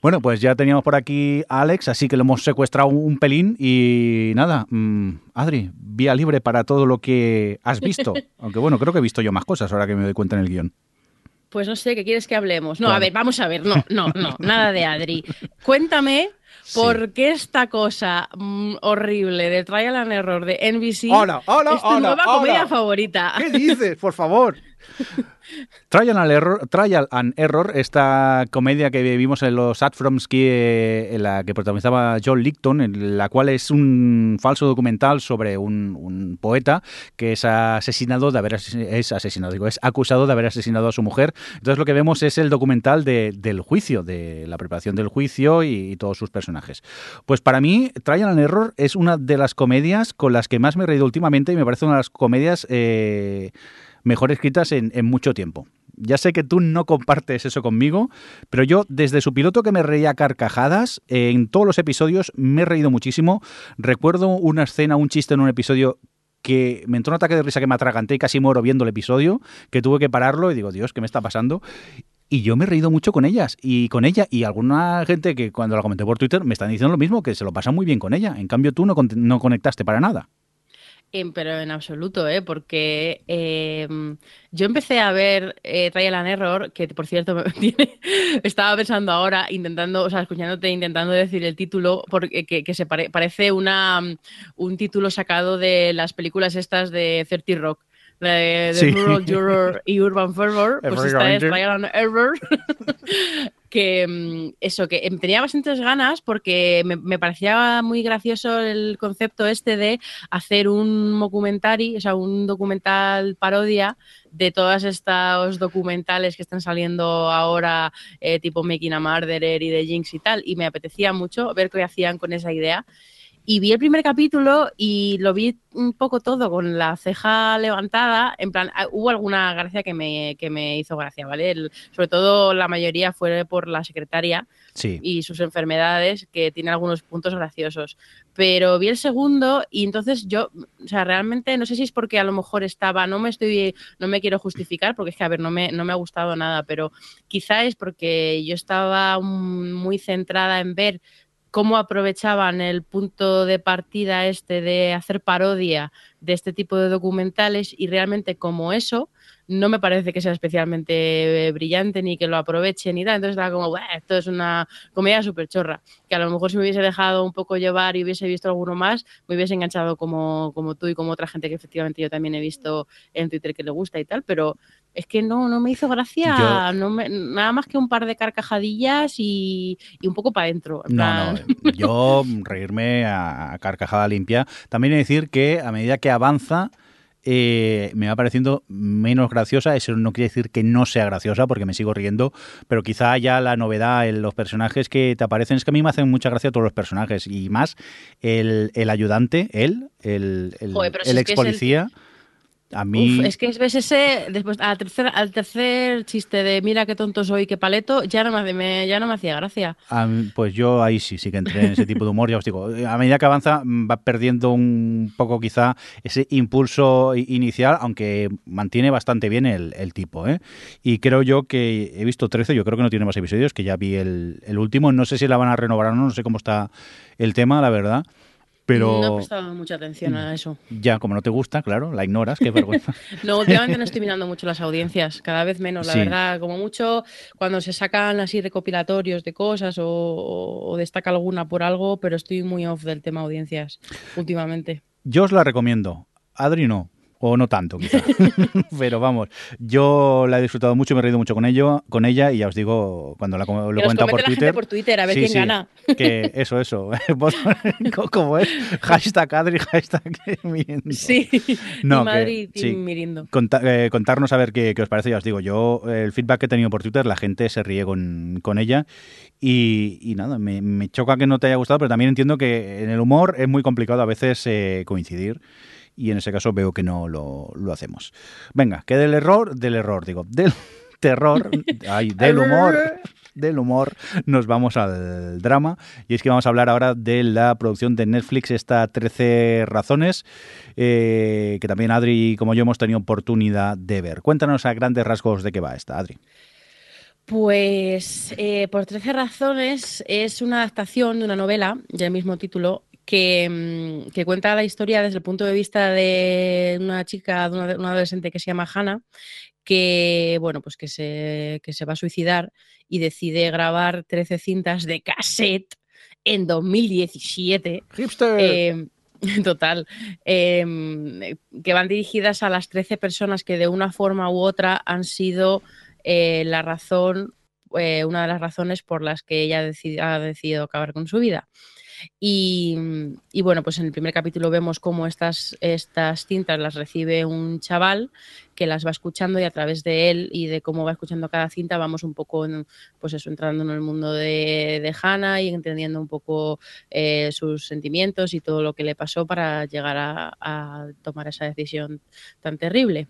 Bueno, pues ya teníamos por aquí a Alex, así que lo hemos secuestrado un pelín y nada, mm, Adri, vía libre para todo lo que has visto. Aunque bueno, creo que he visto yo más cosas ahora que me doy cuenta en el guion. Pues no sé, ¿qué quieres que hablemos? No, a ver, vamos a ver, no, no, no, nada de Adri. Cuéntame ¿Por qué esta cosa mm, horrible de Trial and Error de NBC hola, hola, es tu nueva comedia favorita? ¿Qué dices? Por favor. Trial and, Error, Trial and Error, esta comedia que vimos en los Adfromsky, eh, en la que protagonizaba John Licton, en la cual es un falso documental sobre un, poeta que es asesinado de haber es asesinado, digo, es acusado de haber asesinado a su mujer. Entonces lo que vemos es el documental del juicio, de la preparación del juicio y, todos sus personajes. Pues para mí, Trial and Error es una de las comedias con las que más me he reído últimamente y me parece una de las comedias eh, mejor escritas en, mucho tiempo. Ya sé que tú no compartes eso conmigo, pero yo desde su piloto que me reía carcajadas, en todos los episodios me he reído muchísimo. Recuerdo una escena, un chiste en un episodio que me entró un ataque de risa que me atraganté y casi muero viendo el episodio, que tuve que pararlo y digo, Dios, ¿qué me está pasando? Y yo me he reído mucho con ellas y con ella y alguna gente que cuando la comenté por Twitter me están diciendo lo mismo, que se lo pasa muy bien con ella. En cambio tú no, no conectaste para nada pero en absoluto, ¿eh? porque em, yo empecé a ver eh, and Error, que por cierto estaba pensando ahora, intentando, o sea, escuchándote, intentando decir el título, porque que, se parece una, un título sacado de las películas estas de 30 Rock. De, Rural Juror y Urban Fervor, pues esta es and Error. que mm, eso, que em, tenía bastantes ganas porque me, me parecía muy gracioso el concepto este de hacer un documentary, o sea, un documental parodia de todos estos documentales que están saliendo ahora, eh, tipo Making a Murderer y de Jinx y tal, y me apetecía mucho ver qué hacían con esa idea. Y vi el primer capítulo y lo vi un poco todo con la ceja levantada. En plan, ah, hubo alguna gracia que me, que me hizo gracia, ¿vale? El- sobre todo la mayoría fue por la secretaria Sí. y sus enfermedades, que tiene algunos puntos graciosos. Pero vi el segundo y entonces yo, o sea, realmente no sé si es porque a lo mejor estaba, no me estoy, no me quiero justificar, porque es que, a ver, no me, no me ha gustado nada, pero quizá es porque yo estaba muy centrada en ver cómo aprovechaban el punto de partida este de hacer parodia de este tipo de documentales y realmente como eso no me parece que sea especialmente eh, brillante ni que lo aprovechen ni tal. Entonces estaba como, "Buah, esto es una comedia súper chorra. Que a lo mejor si me hubiese dejado un poco llevar y hubiese visto alguno más, me hubiese enganchado como, como tú y como otra gente que efectivamente yo también he visto en Twitter que le gusta y tal, pero es que no, no me hizo gracia, Yo- no me- nada más que un par de carcajadillas y, y un poco para adentro. en No, no, yo reírme a, a carcajada limpia. También he de decir que a medida que avanza eh, me va pareciendo menos graciosa. Eso no quiere decir que no sea graciosa porque me sigo riendo, pero quizá ya la novedad en los personajes que te aparecen es que a mí me hacen mucha gracia todos los personajes y más el, el ayudante, él, el, el, Joder, ex es policía. A mí... Uf, es que ves ese, después, al tercer, al tercer chiste de mira qué tonto soy, qué paleto, ya no me, ya no me hacía gracia. Mí, pues yo ahí sí, sí que entré en ese tipo de humor. Ya os digo, a medida que avanza mm, va perdiendo un poco quizá ese impulso inicial, aunque mantiene bastante bien el, el tipo. ¿eh? Y creo yo que he visto 13, yo creo que no tiene más episodios, que ya vi el, el último. No sé si la van a renovar o no, no sé cómo está el tema, la verdad. Pero No he prestado mucha atención a eso. ya, como no te gusta, claro, la ignoras, qué vergüenza. No, últimamente no estoy mirando mucho las audiencias, cada vez menos, la Sí. verdad. Como mucho cuando se sacan así recopilatorios de cosas o, o destaca alguna por algo, pero estoy muy off del tema audiencias últimamente. Yo os la recomiendo. Adri no. O no tanto, quizá. Pero vamos, yo la he disfrutado mucho, me he reído mucho con ello, con ella y ya os digo, cuando la, lo he comentado por Twitter. por Twitter, a ver Sí, quién sí, gana. Que eso, eso. ¿Cómo es? Hashtag Adri, hashtag Mirindo. Sí, No, Madrid, sí. Mirindo. Conta- eh, contarnos a ver qué, qué os parece. Ya os digo, yo el feedback que he tenido por Twitter, la gente se ríe con, con ella y, y nada, me, me choca que no te haya gustado, pero también entiendo que en el humor es muy complicado a veces eh, coincidir y en ese caso veo que no lo, lo hacemos. Venga, que del error, del error, digo, del terror, del humor. Del humor, nos vamos al drama. Y es que vamos a hablar ahora de la producción de Netflix, esta 13 razones, eh, que también Adri, como yo, hemos tenido oportunidad de ver. Cuéntanos a grandes rasgos de qué va esta, Adri. Pues eh, por 13 razones es una adaptación de una novela del mismo título que, mm, que cuenta la historia desde el punto de vista de una chica, de una, una adolescente que se llama Hannah, que bueno, pues que se, que se va a suicidar y decide grabar 13 cintas de cassette en 2017. Hipster. Eh, total. eh, que van dirigidas a las 13 personas que de una forma u otra han sido eh, la razón, eh, una de las razones por las que ella ha decidido acabar con su vida. Y, bueno, pues en el primer capítulo vemos cómo estas, estas cintas las recibe un chaval que las va escuchando y a través de él y de cómo va escuchando cada cinta vamos un poco, en, pues eso, entrando en el mundo de, de Hannah y entendiendo un poco eh, sus sentimientos y todo lo que le pasó para llegar a tomar esa decisión tan terrible.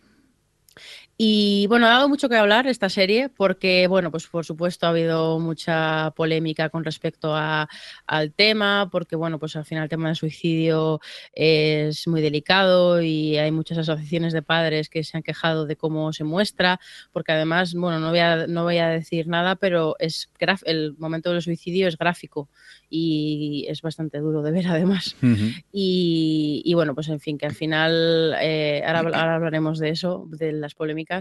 Y bueno, ha dado mucho que hablar esta serie porque, bueno, pues por supuesto ha habido mucha polémica con respecto a, al tema, porque, bueno, pues al final el tema del suicidio es muy delicado y hay muchas asociaciones de padres que se han quejado de cómo se muestra, porque además, bueno, no voy a, no voy a decir nada, pero es graf- el momento del suicidio es gráfico y es bastante duro de ver además. Y, y bueno, pues en fin, que al final, eh, ahora, ahora hablaremos de eso, de las polémicas,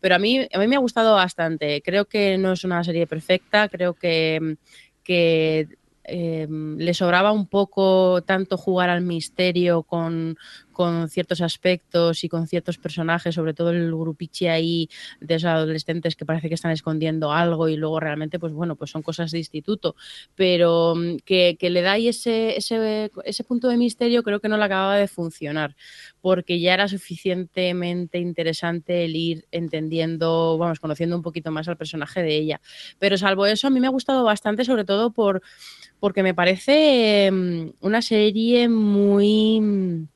pero a mí, a mí me ha gustado bastante. Creo que no es una serie perfecta, creo que, que eh, le sobraba un poco tanto jugar al misterio con, con ciertos aspectos y con ciertos personajes, sobre todo el grupiche ahí de esos adolescentes que parece que están escondiendo algo y luego realmente, pues bueno, pues son cosas de instituto, pero mm, que, le da ahí ese, ese, ese punto de misterio creo que no le acababa de funcionar, porque ya era suficientemente interesante el ir entendiendo, vamos, conociendo un poquito más al personaje de ella. Pero salvo eso, a mí me ha gustado bastante, sobre todo por porque me parece mm, una serie muy mm,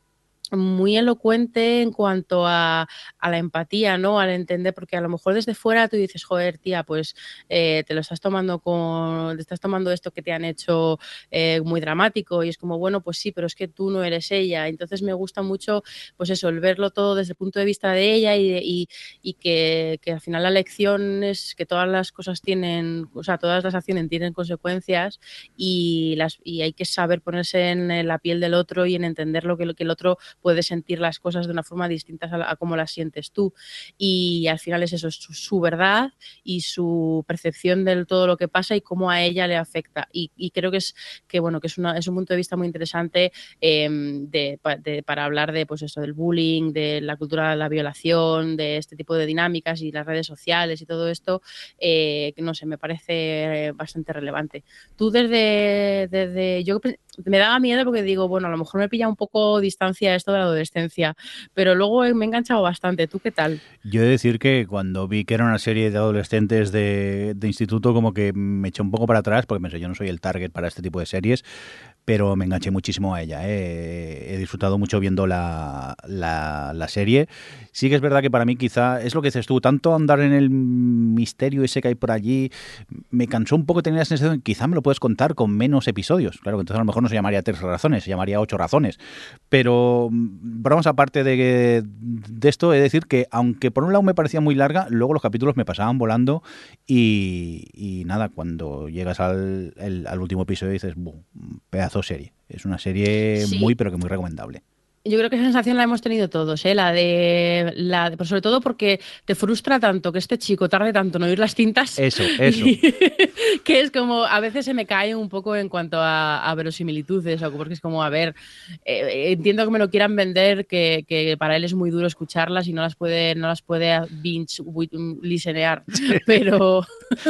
muy elocuente en cuanto a, a, la empatía, ¿no? Al entender, porque a lo mejor desde fuera tú dices, joder, tía, pues eh, te lo estás tomando con, te estás tomando esto que te han hecho eh, muy dramático y es como, bueno, pues sí, pero es que tú no eres ella. Entonces me gusta mucho, pues eso, el verlo todo desde el punto de vista de ella y, y, y que, que, al final la lección es que todas las cosas tienen, o sea, todas las acciones tienen consecuencias y, las, y hay que saber ponerse en la piel del otro y en entender lo que, lo que el otro puedes sentir las cosas de una forma distinta a, a cómo las sientes tú. Y al final es eso, es su, verdad y su percepción de todo lo que pasa y cómo a ella le afecta. Y, creo que es que bueno, que es, una, es un punto de vista muy interesante eh, de, para hablar de pues eso, del bullying, de la cultura de la violación, de este tipo de dinámicas y las redes sociales y todo esto, eh, no sé, me parece bastante relevante. Tú desde, desde yo me daba miedo porque digo, bueno, a lo mejor me pilla un poco distancia esto de la adolescencia, pero luego me he enganchado bastante. ¿Tú qué tal? Yo he de decir que cuando vi que era una serie de adolescentes de, de instituto, como que me eché un poco para atrás, porque pensé, yo no soy el target para este tipo de series, pero me enganché muchísimo a ella. ¿eh? He disfrutado mucho viendo la, la, la, serie. Sí que es verdad que para mí quizá es lo que dices tú, tanto andar en el misterio ese que hay por allí, me cansó un poco tener la sensación quizá me lo puedes contar con menos episodios. Claro entonces a lo mejor no se llamaría tres razones, se llamaría ocho razones. Pero vamos aparte de, de esto, he de decir que aunque por un lado me parecía muy larga, luego los capítulos me pasaban volando y, y nada, cuando llegas al, el, al último episodio dices, pedazo serie. Es una serie sí. muy, pero que muy recomendable. Yo creo que esa sensación la hemos tenido todos, ¿eh? la de, la de, sobre todo porque te frustra tanto que este chico tarde tanto en oír las cintas. Eso, eso. que es como, a veces se me cae un poco en cuanto a, a verosimilitudes, o porque es como, a ver, eh, entiendo que me lo quieran vender, que, que, para él es muy duro escucharlas y no las puede, no las puede binge listenear, pero...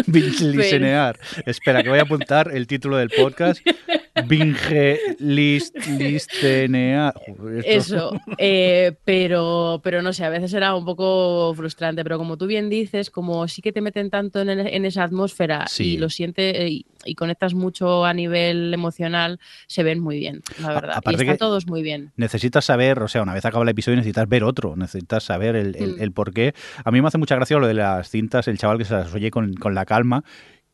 binge listenear. Espera, que voy a apuntar el título del podcast. Binge list, listenear. Eso, eh, pero, pero no sé, a veces era un poco frustrante, pero como tú bien dices, como sí que te meten tanto en, en esa atmósfera sí. y lo sientes y, y, conectas mucho a nivel emocional, se ven muy bien, la verdad. A, y están todos muy bien. Necesitas saber, o sea, una vez acaba el episodio necesitas ver otro, necesitas saber el, el, mm. el por qué. A mí me hace mucha gracia lo de las cintas, el chaval que se las oye con, con la calma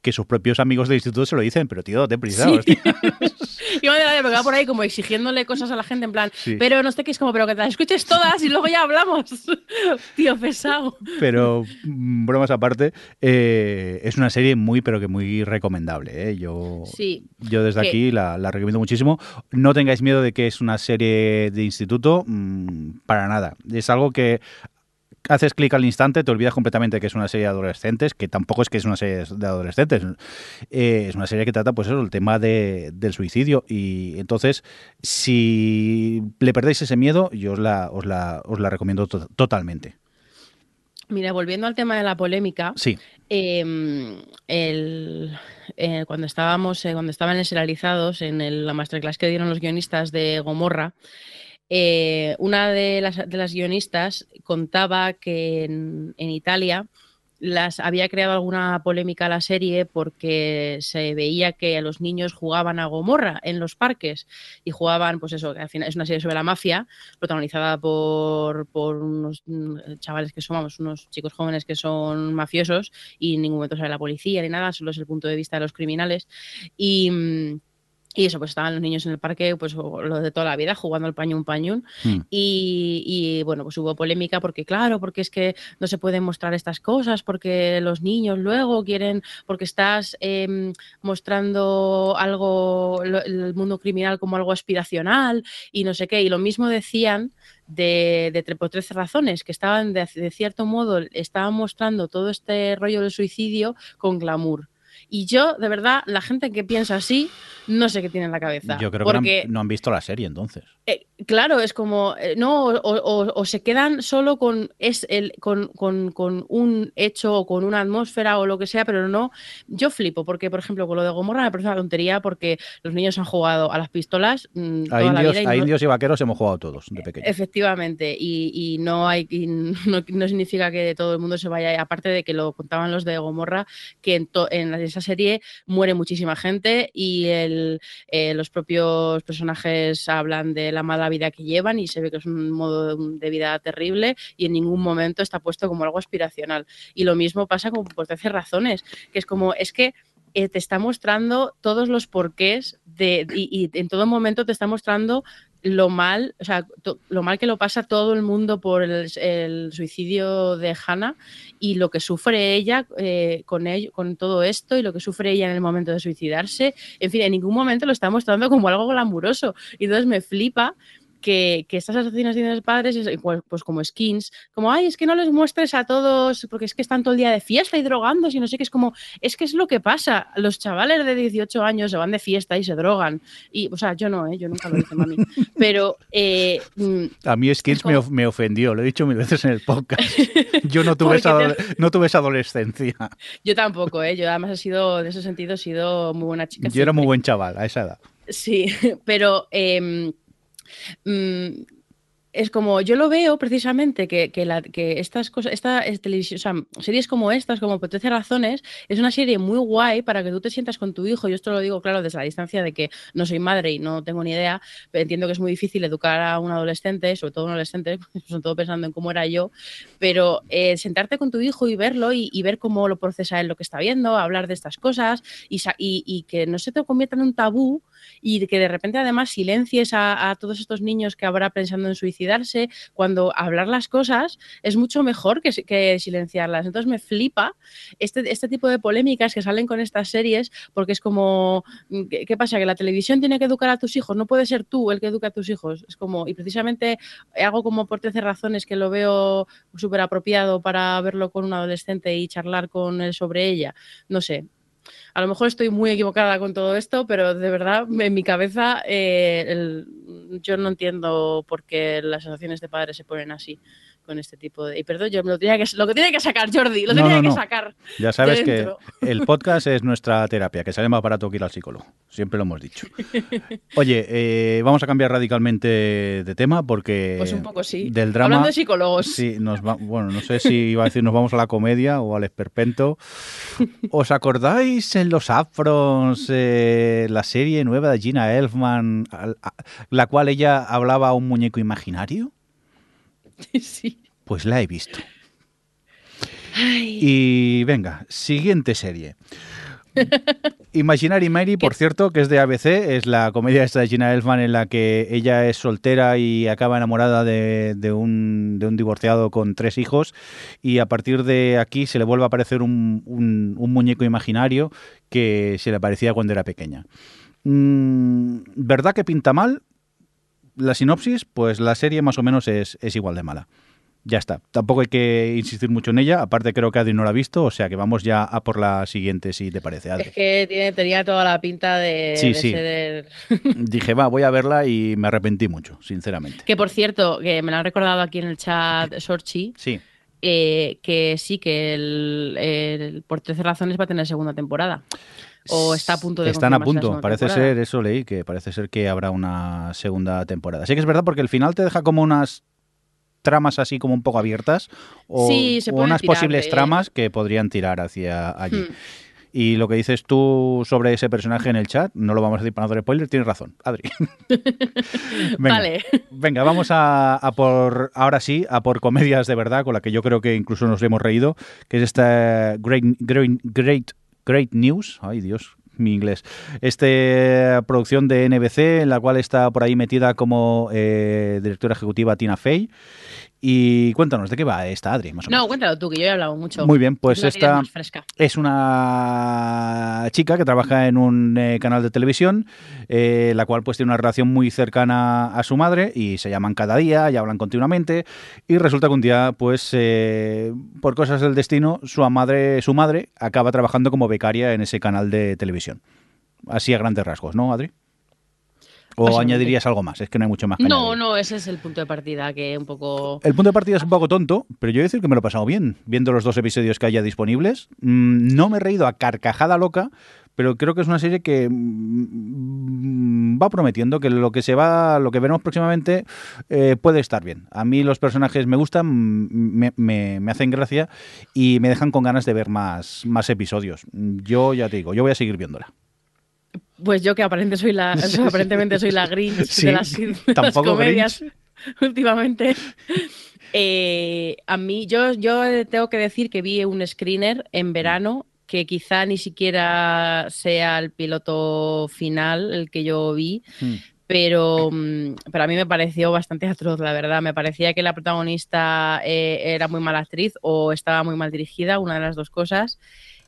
que sus propios amigos de instituto se lo dicen, pero tío, ten prisa. Sí. Yo me va por ahí como exigiéndole cosas a la gente en plan, sí. pero no sé qué es como, pero que te las escuches todas y luego ya hablamos. tío, pesado. Pero, mm, bromas aparte, eh, es una serie muy, pero que muy recomendable. ¿eh? Yo, sí. yo desde aquí la, la, recomiendo muchísimo. No tengáis miedo de que es una serie de instituto, mmm, para nada. Es algo que haces clic al instante, te olvidas completamente que es una serie de adolescentes, que tampoco es que es una serie de adolescentes, eh, es una serie que trata, pues eso, el tema de, del suicidio. Y entonces, si le perdéis ese miedo, yo os la, os la, os la recomiendo to totalmente. Mira, volviendo al tema de la polémica, sí. eh, el, eh, cuando estábamos, eh, cuando estaban serializados en el, la masterclass que dieron los guionistas de Gomorra, eh, una de las, guionistas contaba que en, Italia las había creado alguna polémica la serie porque se veía que los niños jugaban a Gomorra en los parques y jugaban, pues eso, que al final es una serie sobre la mafia, protagonizada por, por unos chavales que somos, unos chicos jóvenes que son mafiosos y en ningún momento sale la policía ni nada, solo es el punto de vista de los criminales. Y y eso, pues estaban los niños en el parque, pues lo de toda la vida, jugando al pañún pañún. Mm. Y, y, bueno, pues hubo polémica porque, claro, porque es que no se pueden mostrar estas cosas, porque los niños luego quieren, porque estás eh, mostrando algo, lo, el mundo criminal como algo aspiracional y no sé qué. Y lo mismo decían de, de, por 13 razones, que estaban de, de cierto modo, estaban mostrando todo este rollo del suicidio con glamour Y yo, de verdad, la gente que piensa así, no sé qué tiene en la cabeza. Yo creo porque, que no han, no han visto la serie entonces. eh, claro, es como, eh, no, o, o- o se quedan solo con, es el, con, con- con un hecho o con una atmósfera o lo que sea, pero no. Yo flipo, porque, por ejemplo, con lo de Gomorra me parece una tontería porque los niños han jugado a las pistolas mm, A toda la indios, vida y a no- indios y vaqueros hemos jugado todos de pequeños. Efectivamente, y, y no hay y no, no significa que todo el mundo se vaya, aparte de que lo contaban los de Gomorra, que en, to- en serie muere muchísima gente y eh, los propios personajes hablan de la mala vida que llevan y se ve que es un modo de vida terrible y en ningún momento está puesto como algo aspiracional. Y lo mismo pasa con por 13 razones, que es como, es que eh, te está mostrando todos los porqués de, y, y en todo momento te está mostrando lo mal, o sea, lo mal que lo pasa todo el mundo por el, el suicidio de Hannah y lo que sufre ella eh, con, ello, con todo esto y lo que sufre ella en el momento de suicidarse. En fin, en ningún momento lo está mostrando como algo glamuroso. Y entonces me flipa que, que estas asesinaciones de padres, es- pues, pues como skins, como, ay, es que no les muestres a todos, porque es que están todo el día de fiesta y drogándose y no sé qué, es como, es que es lo que pasa. Los chavales de 18 años se van de fiesta y se drogan. Y, o sea, yo no, ¿eh? yo nunca lo hice, mami. Pero eh, mm, A mí Skins como- me ofendió, lo he dicho mil veces en el podcast. Yo no tuve, esa, no tuve esa adolescencia. yo tampoco, ¿eh? yo además he sido, en ese sentido, he sido muy buena chica. Yo era muy buen chaval a esa edad. Sí, pero em, mm, es como, yo lo veo precisamente que, que, estas cosas, esta es televisión, o sea, series como estas, como por 13 razones, es una serie muy guay para que tú te sientas con tu hijo. Yo esto lo digo, claro, desde la distancia de que no soy madre y no tengo ni idea, pero entiendo que es muy difícil educar a un adolescente, sobre todo un adolescente, sobre todo pensando en cómo era yo, pero eh, sentarte con tu hijo y verlo y, ver cómo lo procesa él lo que está viendo, hablar de estas cosas y, sa- y- y que no se te convierta en un tabú y que de repente además silencies a, todos estos niños que habrá pensando en suicidarse, cuando hablar las cosas es mucho mejor que, si- que silenciarlas. Entonces me flipa este, este tipo de polémicas que salen con estas series porque es como, ¿qué, qué pasa? Que la televisión tiene que educar a tus hijos, no puede ser tú el que educa a tus hijos. Es como, y precisamente hago como por 13 razones que lo veo súper apropiado para verlo con un adolescente y charlar con él sobre ella. No sé, a lo mejor estoy muy equivocada con todo esto, pero de verdad, en mi cabeza, eh, yo no entiendo por qué las asociaciones de padres se ponen así con este tipo de. Y perdón, yo me lo tenía que, lo que tenía que sacar, Jordi, lo No, tenía no, que no. sacar. Ya sabes que el podcast es nuestra terapia, que sale más barato que ir al psicólogo. Siempre lo hemos dicho. Oye, eh, vamos a cambiar radicalmente de tema porque Pues un poco sí. del drama. Hablando de psicólogos. Sí, nos va- bueno, no sé si iba a decir nos vamos a la comedia o al esperpento. ¿Os acordáis en los Afrons eh, la serie nueva de Gina Elfman, la cual ella hablaba a un muñeco imaginario? sí. Pues la he visto. Ay, Y venga, siguiente serie. Imaginary Mary, por cierto, que es de ABC, es la comedia esta de Gina Elfman en la que ella es soltera y acaba enamorada de, de un, de un divorciado con tres hijos y a partir de aquí se le vuelve a aparecer un, un- un muñeco imaginario que se le parecía cuando era pequeña. Mm, ¿Verdad que pinta mal? La sinopsis, pues la serie más o menos es, es igual de mala. Ya está. Tampoco hay que insistir mucho en ella. Aparte, creo que Adri no la ha visto. O sea que vamos ya a por la siguiente, si te parece, Adri. es que tiene, tenía toda la pinta de, Sí, de sí. ser Dije, va, voy a verla y me arrepentí mucho, sinceramente. Que por cierto, que me lo han recordado aquí en el chat Sorchi, Sí. eh, que sí, que el, el- por 13 razones va a tener segunda temporada. O está a punto de Están a punto. Parece temporada. ser, eso leí, que parece ser que habrá una segunda temporada. Sí que es verdad porque el final te deja como unas tramas así como un poco abiertas o, Sí, se o unas tirar posibles tramas que podrían tirar hacia allí. Hmm. Y lo que dices tú sobre ese personaje en el chat, no lo vamos a decir para no hacer spoiler, tienes razón, Adri. Venga. Vale. Venga, vamos a, a por, ahora sí, a por comedias de verdad, con la que yo creo que incluso nos hemos reído, que es esta Great, Great, Great, Great News, ay Dios, mi inglés, esta producción de NBC, en la cual está por ahí metida como eh, directora ejecutiva Tina Fey, Y cuéntanos, ¿de qué va esta Adri? Más o menos? No, cuéntalo tú, que yo he hablado mucho. Muy bien, pues esta es una chica que trabaja en un eh, canal de televisión, eh, la cual pues tiene una relación muy cercana a su madre y se llaman cada día y hablan continuamente y resulta que un día pues eh, por cosas del destino su madre, su madre acaba trabajando como becaria en ese canal de televisión. Así a grandes rasgos, ¿no, Adri? ¿O añadirías algo más? Es que no hay mucho más que No, añadir. no, ese es el punto de partida, que un poco... El punto de partida es un poco tonto, pero yo he de decir que me lo he pasado bien viendo los dos episodios que haya disponibles. Mm, No me he reído a carcajada loca, pero creo que es una serie que mm, va prometiendo que lo que se va, lo que veremos próximamente eh, puede estar bien. A mí los personajes me gustan, mm, me, me- me hacen gracia y me dejan con ganas de ver más, más episodios. Yo ya te digo, yo voy a seguir viéndola. Pues yo que aparentemente soy la, aparentemente soy la Grinch Sí, de las, de las tampoco comedias últimamente. Eh, a mí, yo, yo tengo que decir que vi un screener en verano que quizá ni siquiera sea el piloto final el que yo vi, Mm. pero, mm, pero a mí me pareció bastante atroz, la verdad. Me parecía que la protagonista eh, era muy mala actriz o estaba muy mal dirigida, una de las dos cosas.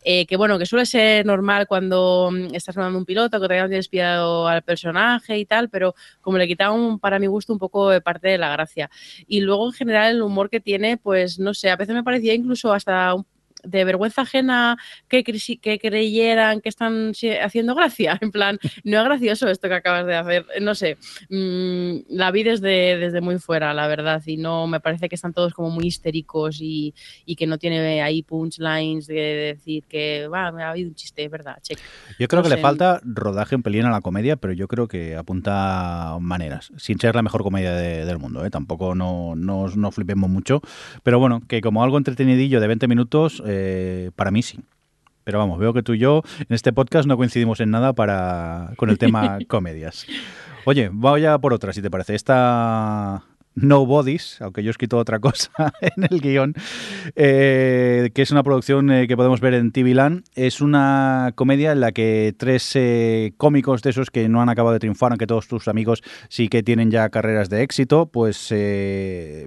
Eh, que bueno, que suele ser normal cuando mm, estás grabando un piloto, que te hayan despiado al personaje y tal, pero como le quitaban para mi gusto un poco de parte de la gracia. Y luego en general el humor que tiene, pues no sé, a veces me parecía incluso hasta un- de vergüenza ajena que, que creyeran que están haciendo gracia. En plan, no es gracioso esto que acabas de hacer. No sé, mm, la vi desde, desde muy fuera, la verdad, y no me parece que están todos como muy histéricos y, y que no tiene ahí punchlines de decir que va, me ha habido un chiste, es verdad, check. Yo creo No que le falta rodaje un pelín a la comedia, pero yo creo que apunta maneras, sin ser la mejor comedia de- del mundo. ¿eh? Tampoco no, no, no flipemos mucho, pero bueno, que como algo entretenidillo de 20 minutos, eh, para mí sí. Pero vamos, veo que tú y yo en este podcast no coincidimos en nada para con el tema comedias. Oye, voy a por otra, si te parece. Esta No Bodies, aunque yo he escrito otra cosa en el guion, eh, que es una producción eh, que podemos ver en TV Land. Es una comedia en la que tres eh, cómicos de esos que no han acabado de triunfar, aunque todos tus amigos sí que tienen ya carreras de éxito, pues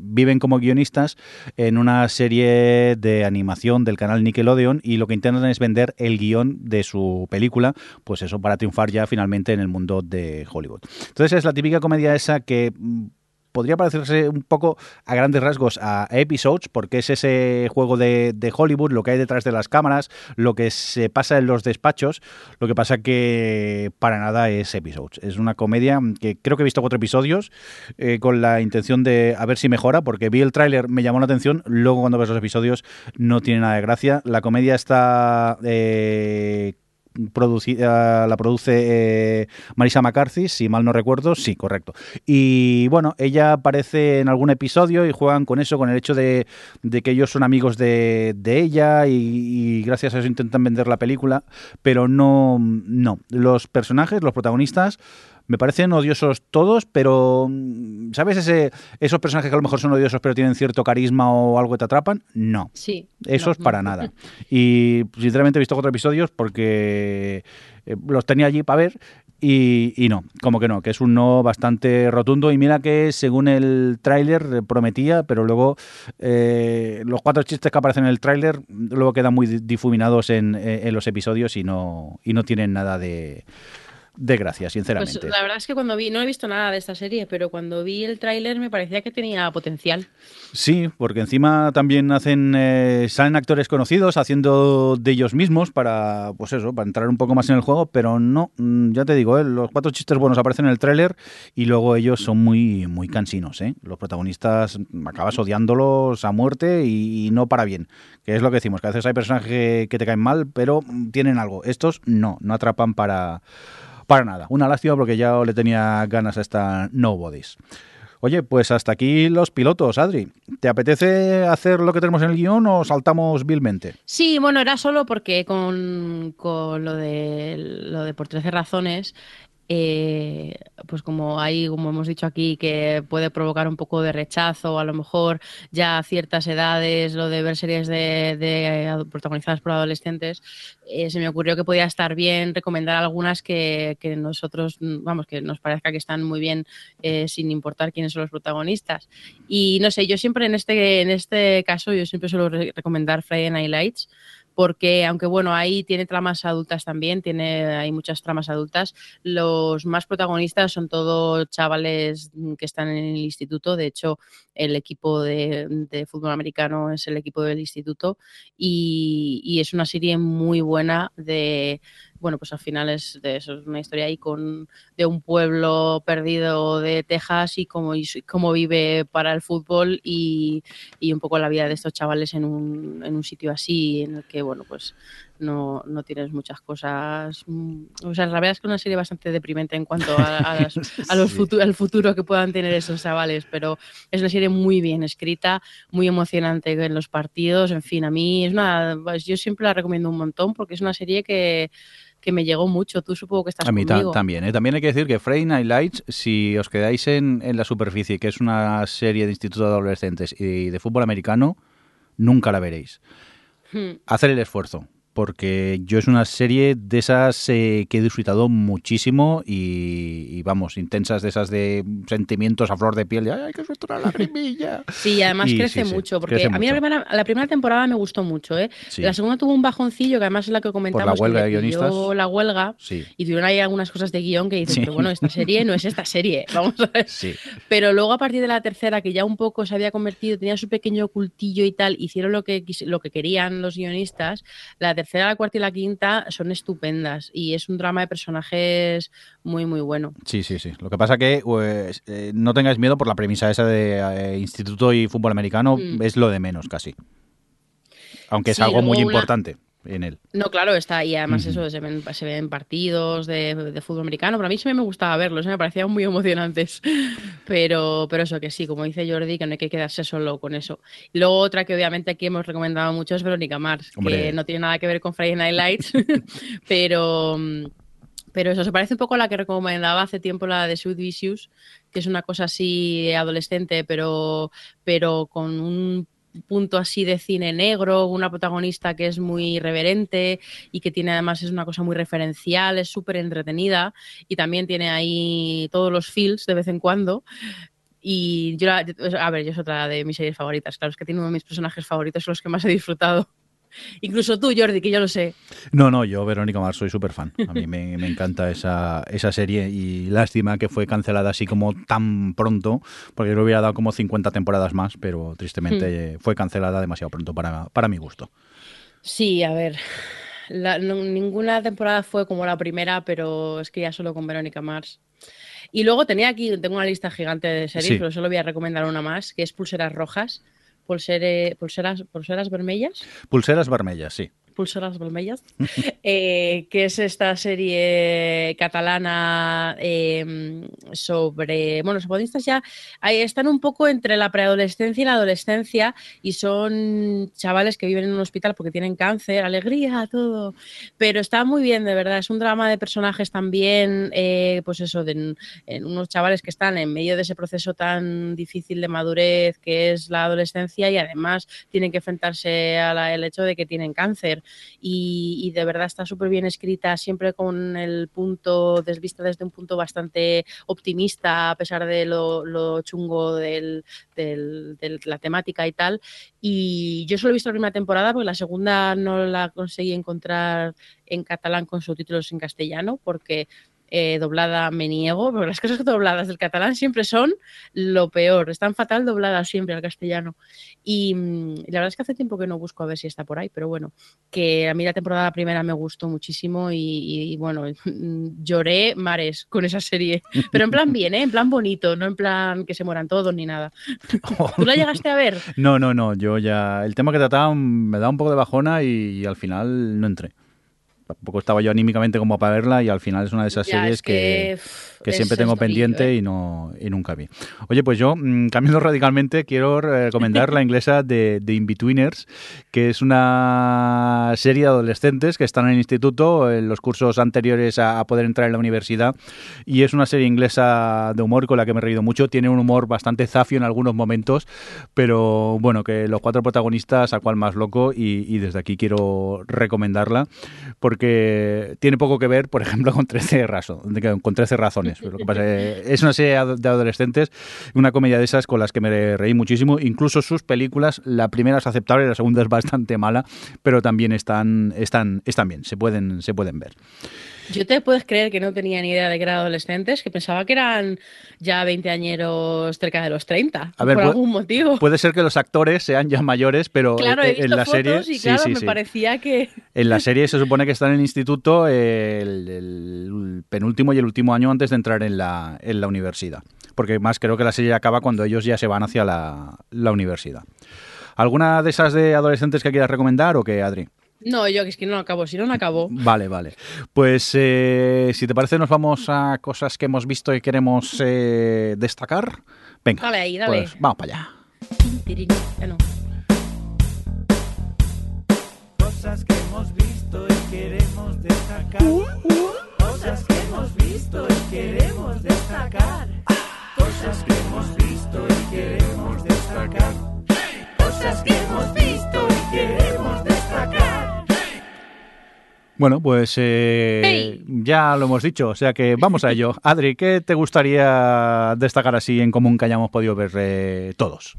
viven como guionistas en una serie de animación del canal Nickelodeon y lo que intentan es vender el guion de su película, pues eso, para triunfar ya finalmente en el mundo de Hollywood. Entonces es la típica comedia esa que mm, podría parecerse un poco a grandes rasgos a Episodes, porque es ese juego de, de Hollywood, lo que hay detrás de las cámaras, lo que se pasa en los despachos, lo que pasa que para nada es Episodes. Es una comedia que creo que he visto cuatro episodios eh, con la intención de a ver si mejora, porque vi el tráiler, me llamó la atención, luego cuando ves los episodios no tiene nada de gracia. La comedia está... eh, producida, la produce eh, Marisa McCarthy, si mal no recuerdo, sí, correcto. Y bueno, ella aparece en algún episodio y juegan con eso, con el hecho de, de que ellos son amigos de, de ella y, y gracias a eso intentan vender la película, pero no, no. Los personajes, los protagonistas, me parecen odiosos todos, pero mm, ¿sabes ese, esos personajes que a lo mejor son odiosos pero tienen cierto carisma o algo que te atrapan? No. Sí. Eso no, es para nada. Y sinceramente he visto cuatro episodios porque eh, los tenía allí para ver y, y no, como que no, que es un no bastante rotundo. Y mira que según el tráiler eh, prometía, pero luego eh, los cuatro chistes que aparecen en el tráiler luego quedan muy di- difuminados en, en los episodios y no, y no tienen nada de, de gracia, sinceramente. Pues la verdad es que cuando vi, no he visto nada de esta serie, pero cuando vi el tráiler me parecía que tenía potencial. Sí, porque encima también hacen eh, salen actores conocidos haciendo de ellos mismos para pues eso, para entrar un poco más en el juego, pero no, mm, ya te digo, eh, los cuatro chistes buenos aparecen en el tráiler y luego ellos son muy muy cansinos, ¿eh? Los protagonistas mm, acabas odiándolos a muerte y, y no para bien, que es lo que decimos, que a veces hay personajes que, que te caen mal, pero mm, tienen algo. Estos no, no atrapan para para nada. Una lástima porque ya le tenía ganas a esta Nobodies. Oye, pues hasta aquí los pilotos, Adri. ¿Te apetece hacer lo que tenemos en el guion o saltamos vilmente? Sí, bueno, era solo porque con, con lo, de, lo de por 13 razones eh, pues como hay, como hemos dicho aquí, que puede provocar un poco de rechazo, a lo mejor ya a ciertas edades, lo de ver series de, de protagonizadas por adolescentes, eh, se me ocurrió que podía estar bien recomendar algunas que, que, nosotros, vamos, que nos parezca que están muy bien eh, sin importar quiénes son los protagonistas. Y no sé, yo siempre en este, en este caso, yo siempre suelo recomendar Friday Night Lights porque aunque bueno, ahí tiene tramas adultas también, tiene hay muchas tramas adultas, los más protagonistas son todos chavales que están en el instituto, de hecho el equipo de, fútbol americano es el equipo del instituto y, y es una serie muy buena de bueno, pues al final es de eso, es una historia ahí con de un pueblo perdido de Texas y cómo, y cómo vive para el fútbol y, y, un poco la vida de estos chavales en un, en un sitio así, en el que, bueno, pues no, no tienes muchas cosas. Mm, o sea, la verdad es que es una serie bastante deprimente en cuanto a, a, las, a los sí. al futuro que puedan tener esos chavales, pero es una serie muy bien escrita, muy emocionante en los partidos, en fin, a mí es una, pues yo siempre la recomiendo un montón porque es una serie que que me llegó mucho. Tú supongo que estás A mí conmigo. también. ¿eh? También hay que decir que Friday Night Lights, si os quedáis en, en, la superficie, que es una serie de instituto de adolescentes y de fútbol americano, nunca la veréis. Hmm. Hacer el esfuerzo porque yo es una serie de esas eh, que he disfrutado muchísimo y, y, vamos, intensas de esas de sentimientos a flor de piel, de, ¡ay, hay que sueltar la lagrimilla! Sí, además y crece sí, mucho, porque crece a mí mucho. La, primera, la primera temporada me gustó mucho, ¿eh? Sí. La segunda tuvo un bajoncillo, que además es la que comentamos, Por la huelga que de guionistas. la huelga Sí. y tuvieron ahí algunas cosas de guion que dices, pero bueno, esta serie no es esta serie, vamos a ver. Sí. Pero luego a partir de la tercera, que ya un poco se había convertido, tenía su pequeño ocultillo y tal, hicieron lo que, lo que querían los guionistas, la tercera, la cuarta y la quinta son estupendas y es un drama de personajes muy, muy bueno. Sí, sí, sí. Lo que pasa que pues, eh, no tengáis miedo por la premisa esa de eh, instituto y fútbol americano, Mm. es lo de menos casi. Aunque es algo muy una- importante en él. No, claro, está, y además eso se ven, se ven partidos de, de fútbol americano, pero a mí sí me gustaba verlos, me parecían muy emocionantes. Pero, pero eso que sí, como dice Jordi, que no hay que quedarse solo con eso. Y luego otra que obviamente aquí hemos recomendado mucho es Verónica Mars, Hombre. que no tiene nada que ver con Friday Night Lights, pero, pero eso se parece un poco a la que recomendaba hace tiempo la de Sweet Vicious, que es una cosa así adolescente, pero, pero con un punto así de cine negro, una protagonista que es muy irreverente y que tiene además es una cosa muy referencial, es súper entretenida y también tiene ahí todos los feels de vez en cuando. Y yo, a ver, yo es otra de mis series favoritas, claro, es que tiene uno de mis personajes favoritos, los que más he disfrutado. Incluso tú, Jordi, que yo lo sé. No, no, yo Verónica Mars soy súper fan. A mí me, me encanta esa, esa serie y lástima que fue cancelada así como tan pronto, porque yo le hubiera dado como 50 temporadas más, pero tristemente fue cancelada demasiado pronto para, para mi gusto. Sí, a ver. la- no- ninguna temporada fue como la primera, pero es que ya solo con Verónica Mars. Y luego tenía aquí, tengo una lista gigante de series, Sí. pero solo voy a recomendar una más, que es Pulseras Rojas, pulsere- pulseras, pulseras vermellas, Pulseras vermellas, sí. Pulseras vermellas, eh, que es esta serie catalana eh, sobre, bueno, los protagonistas ya están un poco entre la preadolescencia y la adolescencia y son chavales que viven en un hospital porque tienen cáncer, alegría, todo, pero está muy bien, de verdad, es un drama de personajes también, eh, pues eso, de unos chavales que están en medio de ese proceso tan difícil de madurez que es la adolescencia y además tienen que enfrentarse al hecho de que tienen cáncer y, de verdad está súper bien escrita, siempre con el punto, desvista desde un punto bastante optimista a pesar de lo, chungo de la temática y tal. Y yo solo he visto la primera temporada porque la segunda no la conseguí encontrar en catalán con subtítulos en castellano porque eh, doblada me niego, porque las cosas dobladas del catalán siempre son lo peor, están fatal dobladas siempre al castellano. Y, mm, la verdad es que hace tiempo que no busco a ver si está por ahí, pero bueno, que a mí la temporada primera me gustó muchísimo y, y, bueno, lloré mares con esa serie, pero en plan bien, ¿eh? en plan bonito, no en plan que se mueran todos ni nada. ¿Tú la llegaste a ver? No, no, no, yo ya. El tema que trataban me da un poco de bajona y, y al final no entré. Tampoco estaba yo anímicamente como para verla y al final es una de esas Ya, series es que, que es- siempre tengo pendiente ¿eh? y no y nunca vi. Oye, pues yo, mm, cambiando radicalmente, quiero recomendar la inglesa de, de Inbetweeners, que es una serie de adolescentes que están en el instituto, en los cursos anteriores a, a poder entrar en la universidad, y es una serie inglesa de humor con la que me he reído mucho. Tiene un humor bastante zafio en algunos momentos, pero bueno, que los cuatro protagonistas a cual más loco y, y desde aquí quiero recomendarla porque tiene poco que ver, por ejemplo, con 13, razo- con 13 razones. Lo que pasa es, una serie de adolescentes, una comedia de esas con las que me reí muchísimo. Incluso sus películas, la primera es aceptable, la segunda es bastante mala, pero también están, están, están bien, se pueden, se pueden ver. Yo te puedes creer que no tenía ni idea de que eran adolescentes, que pensaba que eran ya veinteañeros cerca de los 30, A ver, por algún motivo. Puede ser que los actores sean ya mayores, pero claro, eh, he en visto la serie fotos y sí, claro, sí, me sí. parecía que... En la serie se supone que están en el instituto el, el penúltimo y el último año antes de entrar en la, en la universidad. Porque más creo que la serie acaba cuando ellos ya se van hacia la, la universidad. ¿Alguna de esas de adolescentes que quieras recomendar o qué, Adri? No, yo que es que no acabo, si no, no acabo. Vale, vale. Pues eh, si te parece nos vamos a cosas que hemos visto y queremos eh, destacar. Venga, Dale ahí, dale. pues vamos para allá. Tirín, ya no. Cosas que hemos visto y queremos destacar. Cosas que hemos visto y queremos destacar. Cosas que hemos visto y queremos destacar. Cosas que hemos visto y queremos destacar. Bueno, pues eh, Hey. ya lo hemos dicho, o sea que vamos a ello. Adri, ¿qué te gustaría destacar así en común que hayamos podido ver eh, todos?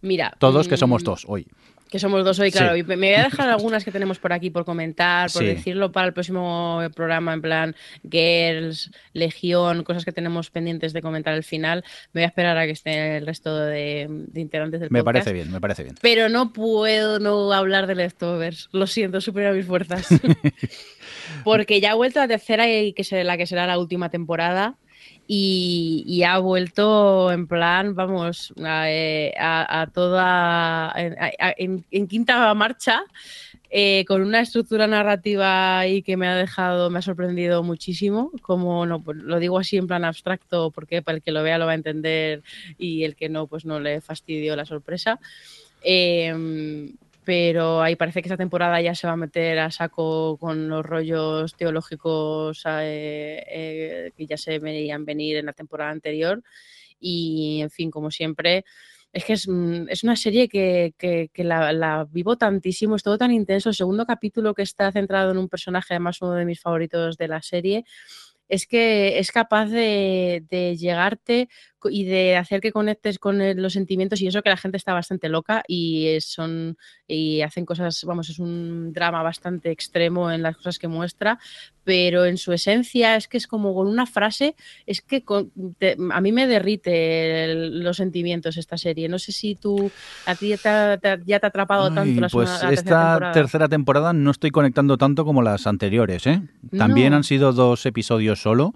Mira. Todos, que mm, somos dos hoy. Que somos dos hoy, claro. Sí. Y me voy a dejar algunas que tenemos por aquí por comentar, por Sí. decirlo para el próximo programa, en plan Girls, Legión, cosas que tenemos pendientes de comentar al final. Me voy a esperar a que esté el resto de, de integrantes del Me podcast. parece bien, me parece bien. Pero no puedo no hablar de leftovers. Lo siento, supera mis fuerzas. Porque ya ha vuelto la tercera y que será la que será la última temporada. Y, y ha vuelto en plan, vamos, a, eh, a- a toda. A- en- en quinta marcha. eh, con una estructura narrativa y que me ha dejado, me ha sorprendido muchísimo. Como no, pues, lo digo así en plan abstracto, porque para el que lo vea lo va a entender y el que no, pues no le fastidió la sorpresa. Eh, pero ahí parece que esta temporada ya se va a meter a saco con los rollos teológicos eh, eh, que ya se veían venir en la temporada anterior. Y, en fin, como siempre, es que es, mm, es una serie que, que- la, la vivo tantísimo, es todo tan intenso. El segundo capítulo que está centrado en un personaje, además uno de mis favoritos de la serie, es que es capaz de, de llegarte y de hacer que conectes con los sentimientos y eso que la gente está bastante loca y es- son y hacen cosas, vamos, es un drama bastante extremo en las cosas que muestra, pero en su esencia es que es como con una frase, es que con- te- a mí me derrite el- los sentimientos esta serie. No sé si tú a ti ya te ha, te ha- ya te ha atrapado Ay, tanto la, pues tercera esta temporada. tercera temporada no estoy conectando tanto como las anteriores, ¿eh? También No. han sido dos episodios solo.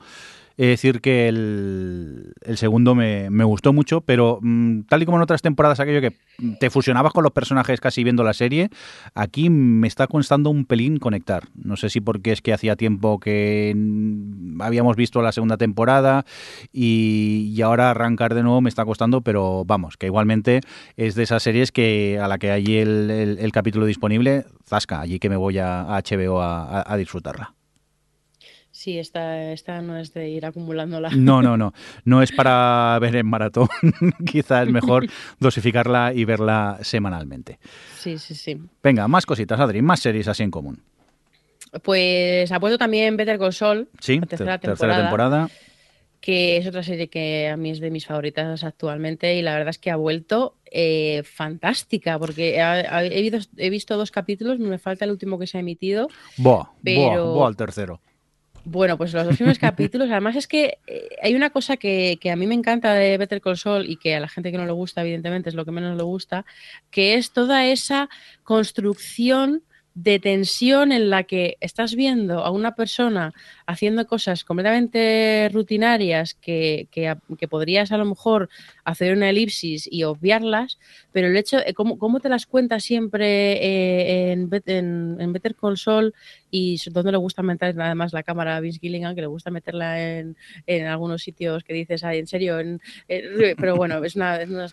Es decir, que el, segundo me, gustó mucho, pero mm, tal y como en otras temporadas, aquello que te fusionabas con los personajes casi viendo la serie, aquí me está costando un pelín conectar. No sé si porque es que hacía tiempo que habíamos visto la segunda temporada y, ahora arrancar de nuevo me está costando, pero vamos, que igualmente es de esas series que a la que hay el, capítulo disponible, zasca, allí que me voy a, HBO a disfrutarla. Sí, esta, esta no es de ir acumulándola. No, no, no. No es para ver en maratón. Quizás es mejor dosificarla y verla semanalmente. Sí, sí, sí. Venga, más cositas, Adri, más series así en común. Pues ha puesto también Better Call Saul, Sí, la tercera, ter- temporada, temporada. que es otra serie que a mí es de mis favoritas actualmente y la verdad es que ha vuelto eh, fantástica porque he, visto, he visto dos capítulos, me falta el último que se ha emitido. Boa, boa, Pero- boa al tercero. Bueno, pues los dos primeros capítulos, además es que eh, hay una cosa que, que a mí me encanta de Better Call Saul y que a la gente que no le gusta, evidentemente, es lo que menos le gusta, que es toda esa construcción de tensión en la que estás viendo a una persona haciendo cosas completamente rutinarias que, que, podrías a lo mejor hacer una elipsis y obviarlas, pero el hecho, eh, ¿cómo, cómo te las cuentas siempre eh, en, en, en, Better Saul y donde le gusta meter además la cámara a Vince Gilligan, que le gusta meterla en, en algunos sitios que dices, ay, en serio, pero bueno, es una, es una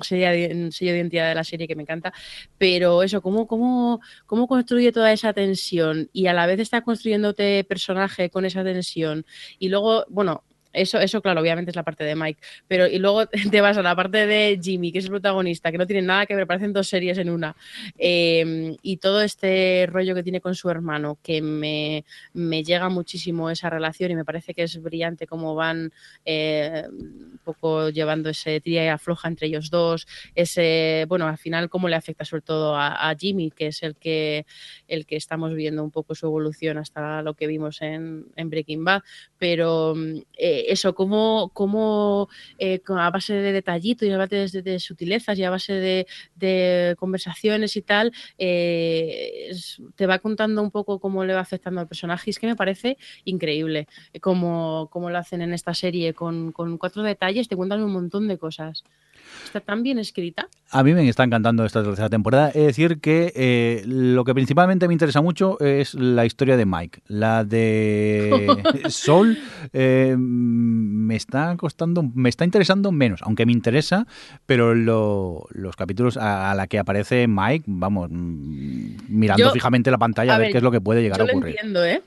sello de, identidad de la serie que me encanta, pero eso, ¿cómo, cómo, cómo construye toda esa tensión y a la vez está construyéndote personaje con esa tensión. Y luego, bueno, eso, eso, claro, obviamente es la parte de Mike. Pero y luego te vas a la parte de Jimmy, que es el protagonista, que no tiene nada que ver, parecen dos series en una. Eh, y todo este rollo que tiene con su hermano, que me, me, llega muchísimo esa relación y me parece que es brillante cómo van eh, un poco llevando ese tría y afloja entre ellos dos. Ese, bueno, al final, cómo le afecta sobre todo a, Jimmy, que es el que, el que estamos viendo un poco su evolución hasta lo que vimos en, Breaking Bad. Pero. Eh, eso, cómo, cómo eh, a base de detallito y a base de, sutilezas y a base de, conversaciones y tal, eh, te va contando un poco cómo le va afectando al personaje. Es que me parece increíble cómo, cómo lo hacen en esta serie, con, con cuatro detalles, te cuentan un montón de cosas. Está tan bien escrita. A mí me está encantando esta tercera temporada. Es decir, que eh, lo que principalmente me interesa mucho es la historia de Mike. La de Sol eh, me está costando, me está interesando menos, aunque me interesa, pero lo, los capítulos a, a, la que aparece Mike, vamos, mirando yo, fijamente la pantalla a, a ver, ver, qué es lo que puede llegar a ocurrir. Lo entiendo, ¿eh?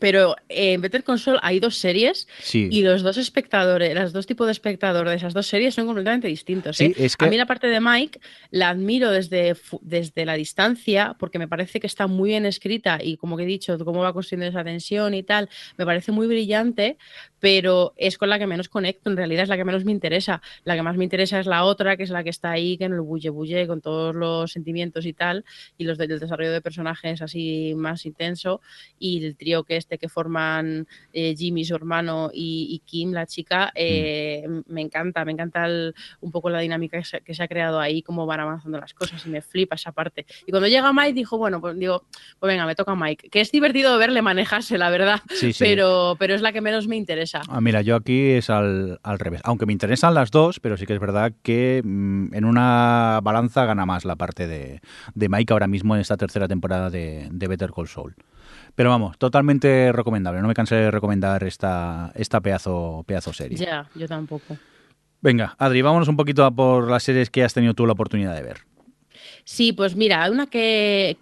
Pero en Better Console hay dos series sí. y los dos espectadores, los dos tipos de espectador de esas dos series son completamente distintos. Sí, ¿eh? es que... A mí la parte de Mike la admiro desde, desde la distancia porque me parece que está muy bien escrita y como que he dicho, cómo va construyendo esa tensión y tal, me parece muy brillante, pero es con la que menos conecto, en realidad es la que menos me interesa. La que más me interesa es la otra, que es la que está ahí, que en el bulle bulle, con todos los sentimientos y tal, y los del desarrollo de personajes así más intenso, y el trío que este que forman eh, Jimmy, su hermano, y, y Kim, la chica, eh, mm. me encanta, me encanta el, un poco la dinámica que se, que se, ha creado ahí, cómo van avanzando las cosas, y me flipa esa parte. Y cuando llega Mike, dijo, bueno, pues digo, pues venga, me toca Mike, que es divertido verle manejarse, la verdad, sí, sí. Pero, pero es la que menos me interesa. Ah, mira, yo aquí es al, al, revés, aunque me interesan las dos, pero sí que es verdad que mmm, en una balanza gana más la parte de, de Mike ahora mismo en esta tercera temporada de, de Better Call Saul. Pero vamos, totalmente recomendable. No me cansé de recomendar esta, esta pedazo, pedazo serie. Ya, yo tampoco. Venga, Adri, vámonos un poquito a por las series que has tenido tú la oportunidad de ver. Sí, pues mira, una que,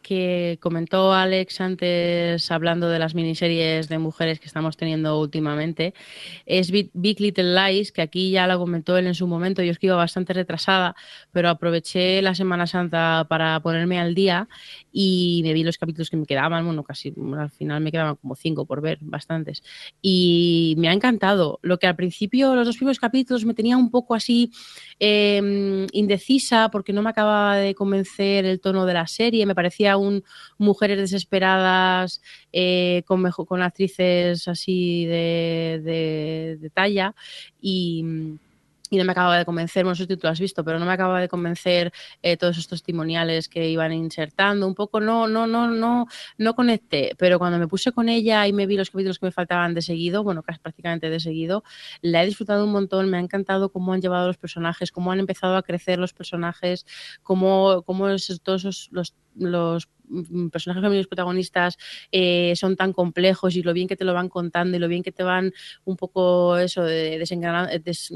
comentó Alex antes hablando de las miniseries de mujeres que estamos teniendo últimamente es Big, Big, Little Lies, que aquí ya lo comentó él en su momento. Yo es que iba bastante retrasada, pero aproveché la Semana Santa para ponerme al día y me vi los capítulos que me quedaban. Bueno, casi al final me quedaban como cinco por ver, bastantes. Y me ha encantado. Lo que al principio, los dos primeros capítulos, me tenía un poco así eh, indecisa porque no me acababa de convencer el tono de la serie. Me parecía un mujeres desesperadas eh, con, mejor, con actrices así de, de talla y y no me acaba de convencer, no sé si tú lo has visto, pero no me acaba de convencer eh, todos estos testimoniales que iban insertando, un poco no, no, no, no, no conecté, pero cuando me puse con ella y me vi los capítulos que me faltaban de seguido, bueno, casi prácticamente de seguido, la he disfrutado un montón, me ha encantado cómo han llevado los personajes, cómo han empezado a crecer los personajes, cómo, cómo es, todos los personajes femeninos protagonistas eh, son tan complejos y lo bien que te lo van contando y lo bien que te van un poco eso de des,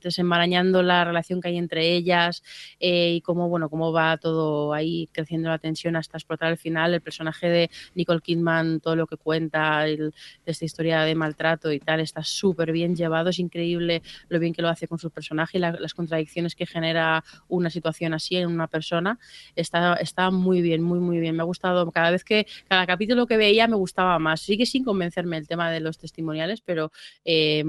desenmarañando la relación que hay entre ellas eh, y cómo bueno cómo va todo ahí creciendo la tensión hasta explotar al final. El personaje de Nicole Kidman todo lo que cuenta el, esta historia de maltrato y tal está súper bien llevado. Es increíble lo bien que lo hace con su personaje y la, las contradicciones que genera una situación así en una persona. Está, está muy bien muy muy bien, me ha gustado. Cada vez que, cada capítulo que veía me gustaba más. Sigue sin convencerme el tema de los testimoniales, pero eh,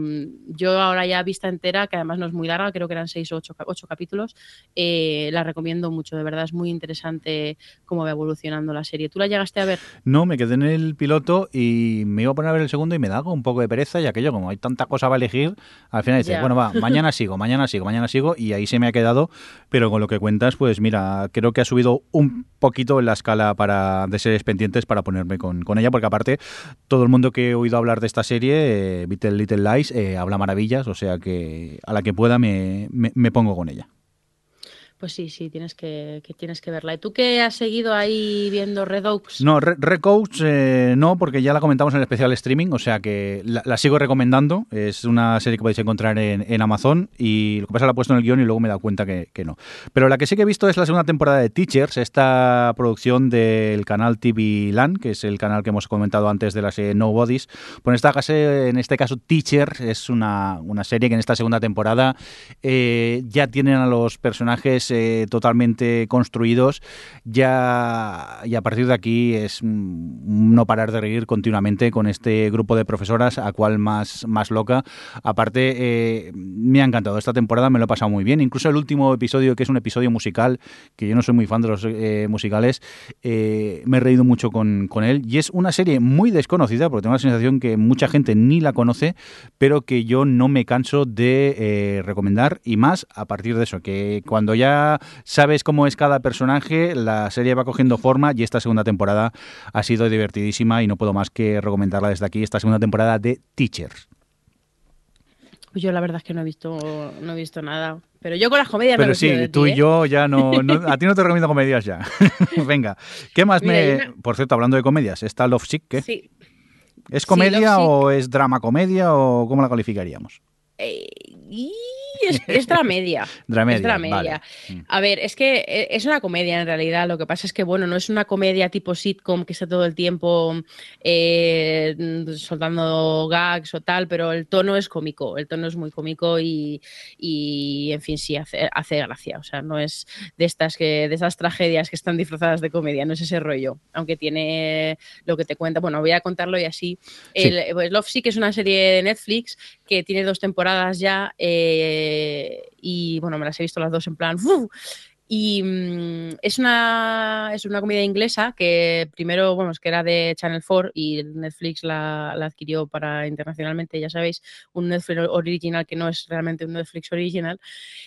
yo ahora ya vista entera, que además no es muy larga, creo que eran seis o ocho, ocho capítulos, eh, la recomiendo mucho. De verdad es muy interesante cómo va evolucionando la serie. ¿Tú la llegaste a ver? No, me quedé en el piloto y me iba a poner a ver el segundo y me da un poco de pereza, ya que yo, como hay tanta cosa para elegir, al final dices, yeah. bueno, va, mañana sigo, mañana sigo, mañana sigo, y ahí se me ha quedado, pero con lo que cuentas, pues mira, creo que ha subido un poquito en la escala para de series pendientes para ponerme con, con ella, porque aparte todo el mundo que he oído hablar de esta serie, eh, Little, Little Lies, eh, habla maravillas, o sea que a la que pueda me, me, me pongo con ella. Pues sí, sí, tienes que, que, tienes que verla. ¿Y tú qué has seguido ahí viendo Red Oaks? No, Red, Oaks eh, no, porque ya la comentamos en el especial streaming, o sea que la, sigo recomendando. Es una serie que podéis encontrar en, Amazon y lo que pasa la he puesto en el guion y luego me he dado cuenta que, que, no. Pero la que sí que he visto es la segunda temporada de Teachers, esta producción del canal TV Land, que es el canal que hemos comentado antes de la serie Nobodies. Pues en, esta en este caso Teachers es una, una serie que en esta segunda temporada eh, ya tienen a los personajes eh, totalmente construidos, ya y a partir de aquí es no parar de reír continuamente con este grupo de profesoras, a cual más, más loca. Aparte, eh, me ha encantado esta temporada, me lo he pasado muy bien. Incluso el último episodio, que es un episodio musical, que yo no soy muy fan de los eh, musicales, me he reído mucho con, con él. Y es una serie muy desconocida, porque tengo la sensación que mucha gente ni la conoce, pero que yo no me canso de recomendar. Y más a partir de eso, que cuando ya sabes cómo es cada personaje, la serie va cogiendo forma y esta segunda temporada ha sido divertidísima y no puedo más que recomendarla desde aquí, esta segunda temporada de Teachers. Pues yo la verdad es que no he visto, no he visto nada. Pero yo con las comedias Pero me sí, de tú ti, y ¿eh? yo ya no, no, A ti no te recomiendo comedias ya. Venga. ¿Qué más Mira, me. una- Por cierto, hablando de comedias, ¿está Love Sick? ¿qué? Sí. ¿Es Sí, comedia Sick. o es drama comedia o cómo la calificaríamos? Eh, y es, es dramedia. Dramedia, es dramedia. vale. Mm. A ver, es que eh, es una comedia en realidad. Lo que pasa es que, bueno, no es una comedia tipo sitcom que está todo el tiempo eh, soltando gags o tal, pero el tono es cómico. El tono es muy cómico y, y, en fin, sí, hace, hace gracia. O sea, no es de estas, que, de esas tragedias que están disfrazadas de comedia, no es ese rollo. Aunque tiene lo que te cuenta. Bueno, voy a contarlo y así. Sí. El, pues Love Sick es una serie de Netflix que tiene dos temporadas ya eh, y bueno, me las he visto las dos en plan y mm, es una es una comedia inglesa que primero bueno es que era de Channel 4 y Netflix la, la adquirió para internacionalmente ya sabéis un Netflix original que no es realmente un Netflix original.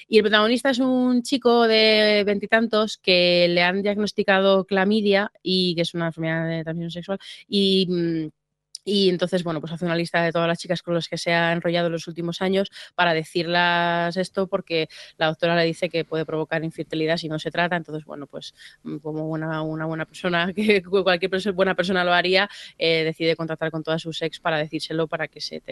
Y el protagonista es un chico de veintitantos que le han diagnosticado clamidia y que es una enfermedad de transmisión sexual y mm, y entonces, bueno, pues hace una lista de todas las chicas con las que se ha enrollado en los últimos años para decirlas esto porque la doctora le dice que puede provocar infertilidad si no se trata. Entonces, bueno, pues mm, como una, una buena persona, que cualquier perso- buena persona lo haría, eh, decide contactar con todas sus ex para decírselo para que se,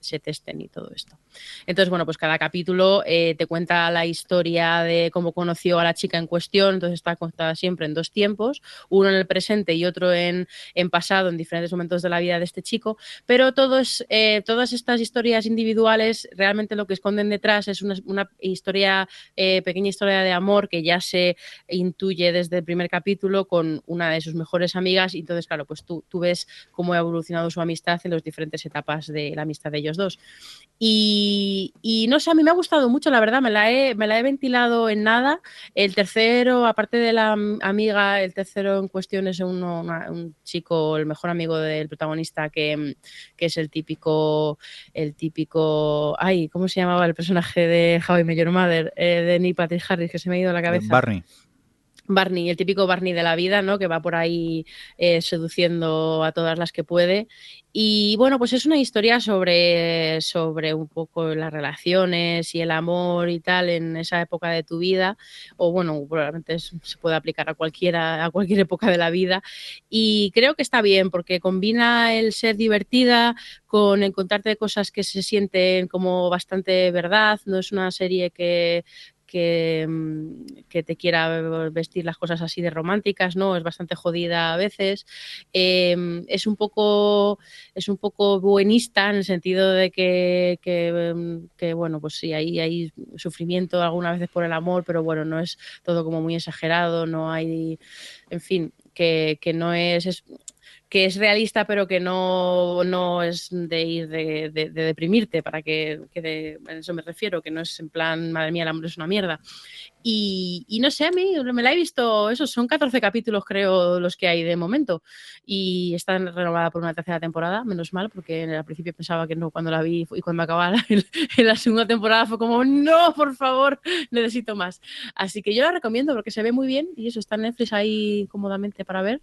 se testen y todo esto. Entonces, bueno, pues cada capítulo eh, te cuenta la historia de cómo conoció a la chica en cuestión. Entonces está contada siempre en dos tiempos, uno en el presente y otro en, en pasado, en diferentes momentos de la vida de este chico, pero todo es, eh, todas estas historias individuales realmente lo que esconden detrás es una, una historia, eh, pequeña historia de amor que ya se intuye desde el primer capítulo con una de sus mejores amigas y entonces, claro, pues tú, tú ves cómo ha evolucionado su amistad en las diferentes etapas de la amistad de ellos dos. Y, y, no sé, a mí me ha gustado mucho, la verdad, me la, he, me la he ventilado en nada. El tercero, aparte de la amiga, el tercero en cuestión es uno, una, un chico, el mejor amigo del protagonista, que, que, es el típico, el típico, ay, ¿cómo se llamaba el personaje de How I Met Your Mother? Eh, de Neil Patrick Harris, que se me ha ido a la cabeza. Barney. Barney, el típico Barney de la vida, ¿no? Que va por ahí eh, seduciendo a todas las que puede. Y bueno, pues es una historia sobre, sobre un poco las relaciones y el amor y tal en esa época de tu vida. O bueno, probablemente se puede aplicar a cualquiera, a cualquier época de la vida. Y creo que está bien porque combina el ser divertida con encontrarte cosas que se sienten como bastante verdad. No es una serie que, que, que, te quiera vestir las cosas así de románticas, ¿no? Es bastante jodida a veces. Eh, es un poco es un poco buenista en el sentido de que, que, que bueno, pues sí, hay, hay sufrimiento algunas veces por el amor, pero bueno, no es todo como muy exagerado, no hay, en fin, que, que no es que es realista, pero que no, no es de ir de, de- de deprimirte, para que, que de- a eso me refiero, que no es en plan, madre mía, el amor es una mierda. Y, y no sé, a mí me la he visto, eso, son 14 capítulos creo los que hay de momento y está renovada por una tercera temporada, menos mal, porque al principio pensaba que no cuando la vi y cuando acababa en, la segunda temporada fue como, no, por favor, necesito más. Así que yo la recomiendo porque se ve muy bien y eso está en Netflix ahí cómodamente para ver.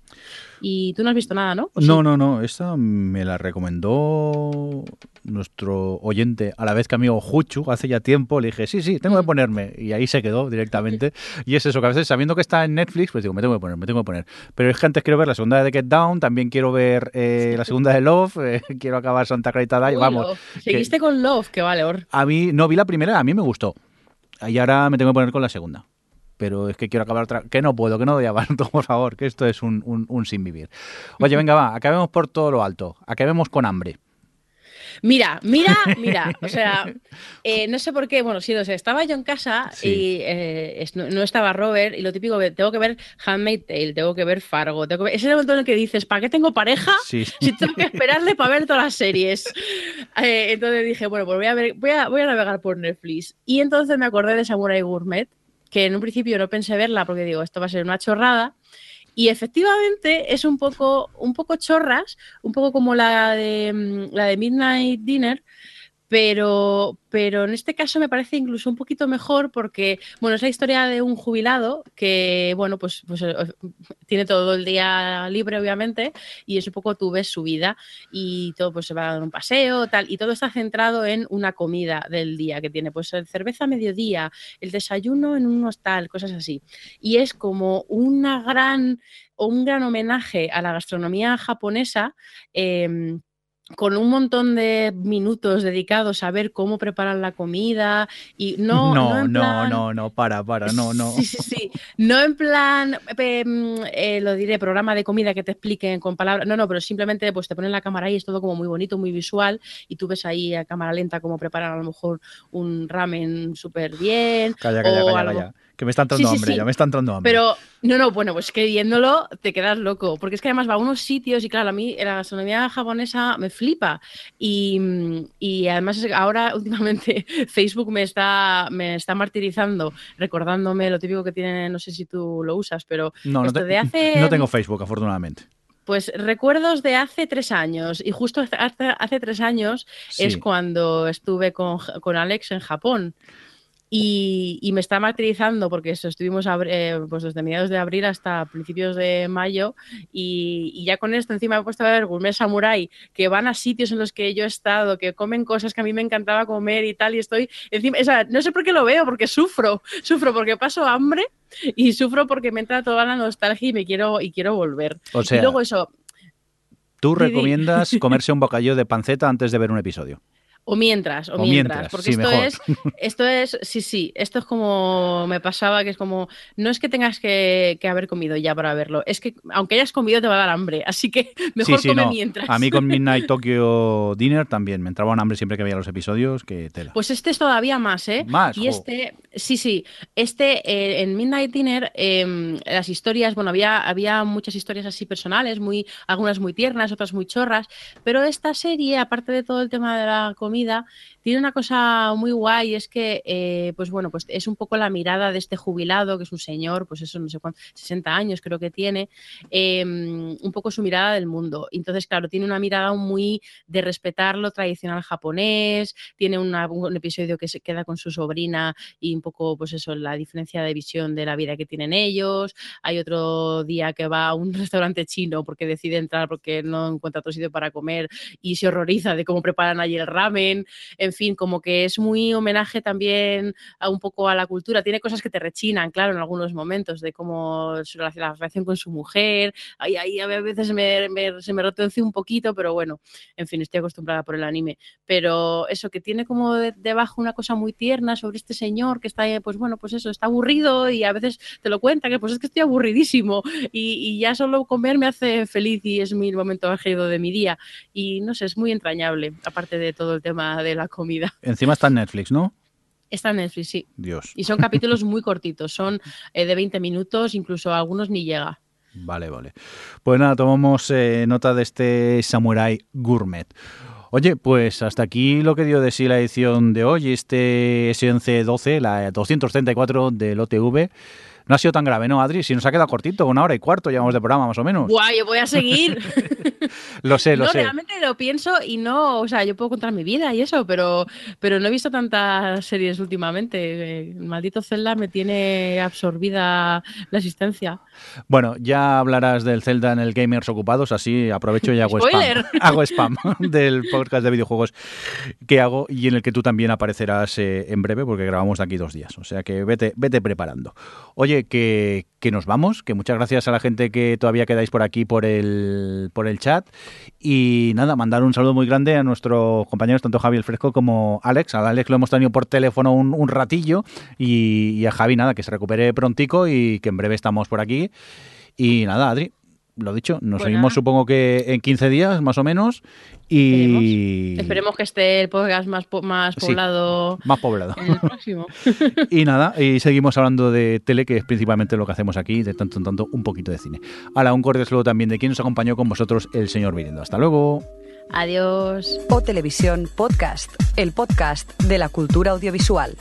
Y tú no has visto nada, ¿no? ¿O sí? No, no, no. Esta me la recomendó nuestro oyente, a la vez que amigo Juchu, hace ya tiempo. Le dije, sí, sí, tengo que ponerme. Y ahí se quedó directamente. Y es eso, que a veces sabiendo que está en Netflix, pues digo, me tengo que poner, me tengo que poner. Pero es que antes quiero ver la segunda de The Get Down, también quiero ver eh, la segunda de Love, eh, quiero acabar Santa Clarita Dive, Uy, vamos. Love. Seguiste con Love, que vale, Or. A mí, no vi la primera, a mí me gustó. Y ahora me tengo que poner con la segunda. Pero es que quiero acabar otra. Que no puedo, que no doy abasto, por favor, que esto es un, un, un sin vivir. Oye, venga, va, acabemos por todo lo alto. Acabemos con hambre. Mira, mira, mira. O sea, eh, no sé por qué. Bueno, sí, no sé. Estaba yo en casa Sí. y eh, no, no estaba Robert. Y lo típico, tengo que ver Handmaid's Tale, tengo que ver Fargo. Tengo que ver... Ese es el momento en el que dices, ¿para qué tengo pareja? Sí. Si tengo que esperarle para ver todas las series. Eh, entonces dije, bueno, pues voy a, ver, voy, a, voy a navegar por Netflix. Y entonces me acordé de Samurai Gourmet, que en un principio no pensé verla porque digo, esto va a ser una chorrada. Y efectivamente es un poco, un poco chorras, un poco como la de, mm, la de Midnight Dinner, pero, pero en este caso me parece incluso un poquito mejor porque, bueno, es la historia de un jubilado que, bueno, pues, pues eh, tiene todo el día libre, obviamente, y es un poco tú ves su vida y todo pues se va a dar un paseo, tal, y todo está centrado en una comida del día que tiene, pues el cerveza a mediodía, el desayuno en un hostal, cosas así. Y es como una gran, un gran homenaje a la gastronomía japonesa. em, con un montón de minutos dedicados a ver cómo preparan la comida y no no, no, en no, plan- no, no, para, para, no, no. Sí, sí, sí. No en plan, eh, mm, eh, lo diré, programa de comida que te expliquen con palabras. No, no, pero simplemente pues te ponen la cámara ahí, es todo como muy bonito, muy visual, y tú ves ahí a cámara lenta cómo preparan a lo mejor un ramen súper bien. Calla, calla, o calla, a lo calla. Que me está entrando Sí, hambre, sí. ya me está entrando hambre. Pero, no, no, bueno, pues que viéndolo te quedas loco, porque es que además va a unos sitios y claro, a mí la gastronomía japonesa me flipa y, y además ahora últimamente Facebook me está, me está martirizando, recordándome lo típico que tiene, no sé si tú lo usas, pero no, no, esto te- de hace- no tengo Facebook, afortunadamente. pues recuerdos de hace tres años y justo hace, hace- hace tres años Sí. es cuando estuve con, con Alex en Japón. Y, y me está martirizando porque eso, estuvimos eh, pues desde mediados de abril hasta principios de mayo y, y ya con esto encima me he puesto a ver Gourmet Samurai que van a sitios en los que yo he estado, que comen cosas que a mí me encantaba comer y tal y estoy encima, o sea, no sé por qué lo veo, porque sufro, sufro porque paso hambre y sufro porque me entra toda la nostalgia y me quiero y quiero volver. O sea, y luego eso, tú recomiendas comerse un bocadillo de panceta antes de ver un episodio. O mientras, o, O mientras, mientras, porque sí, esto mejor. es, esto es, sí, sí, esto es como me pasaba, que es como, no es que tengas que, que haber comido ya para verlo, es que aunque hayas comido te va a dar hambre, así que mejor sí, sí, come no. mientras. A mí con Midnight Tokyo Dinner también me entraba un hambre siempre que veía los episodios, que tela. Pues este es todavía más, ¿eh? Más, Y este, sí, sí, este eh, en Midnight Dinner, eh, las historias, bueno, había, había muchas historias así personales, muy, algunas muy tiernas, otras muy chorras, pero esta serie, aparte de todo el tema de la comida, comida, tiene una cosa muy guay, es que, eh, pues bueno, pues es un poco la mirada de este jubilado, que es un señor, pues eso, no sé cuánto, 60 años creo que tiene, eh, un poco su mirada del mundo. Entonces, claro, tiene una mirada muy de respetar lo tradicional japonés, tiene un episodio que se queda con su sobrina y un poco, pues eso, la diferencia de visión de la vida que tienen ellos. Hay otro día que va a un restaurante chino porque decide entrar porque no encuentra otro sitio para comer y se horroriza de cómo preparan allí el ramen. En fin, como que es muy homenaje también a un poco a la cultura. Tiene cosas que te rechinan, claro, en algunos momentos, de cómo su relación- la relación con su mujer. Ahí, ahí a veces me, me- se me retuerce un poquito, pero bueno, en fin, estoy acostumbrada por el anime. Pero eso, que tiene como de- debajo una cosa muy tierna sobre este señor que está, pues bueno, pues eso, está aburrido y a veces te lo cuenta, que pues es que estoy aburridísimo y, y ya solo comer me hace feliz y es mi momento álgido de mi día. Y no sé, es muy entrañable, aparte de todo el tema de la comida. Encima está en Netflix, ¿no? Está en Netflix, sí. Dios. Y son capítulos muy cortitos, son eh, de 20 minutos, incluso algunos ni llega. Vale, vale. Pues nada, tomamos eh, nota de este Samurai Gourmet. Oye, pues hasta aquí lo que dio de sí la edición de hoy, este S1112, la 234 del OTV. No ha sido tan grave, ¿no, Adri? Si nos ha quedado cortito, una hora y cuarto llevamos de programa, más o menos. Guay, yo voy a seguir. lo sé, lo no, sé. realmente lo pienso y no, o sea, yo puedo contar mi vida y eso, pero, pero no he visto tantas series últimamente. El maldito Zelda me tiene absorbida la existencia. Bueno, ya hablarás del Zelda en el Gamers Ocupados, así aprovecho y hago spam. Hago spam del podcast de videojuegos que hago y en el que tú también aparecerás eh, en breve porque grabamos de aquí dos días. O sea que vete, vete preparando. Oye, que, nos vamos, que muchas gracias a la gente que todavía quedáis por aquí por el, por el chat. Y nada, mandar un saludo muy grande a nuestros compañeros, tanto Javi el Fresco como Alex. A Alex lo hemos tenido por teléfono un, un ratillo y, y, a Javi nada, que se recupere prontico y que en breve estamos por aquí. Y nada, Adri, lo dicho, nos Pues seguimos nada. supongo que en 15 días más o menos. Y Esperemos que esté el podcast más, po- más Sí. poblado más poblado. en el próximo. Y nada, y seguimos hablando de tele, que es principalmente lo que hacemos aquí, de tanto en tanto un poquito de cine. Ahora, un cordial saludo también de quien nos acompañó con vosotros, el señor Viriendo. Hasta luego. Adiós. O Televisión Podcast, el podcast de la cultura audiovisual.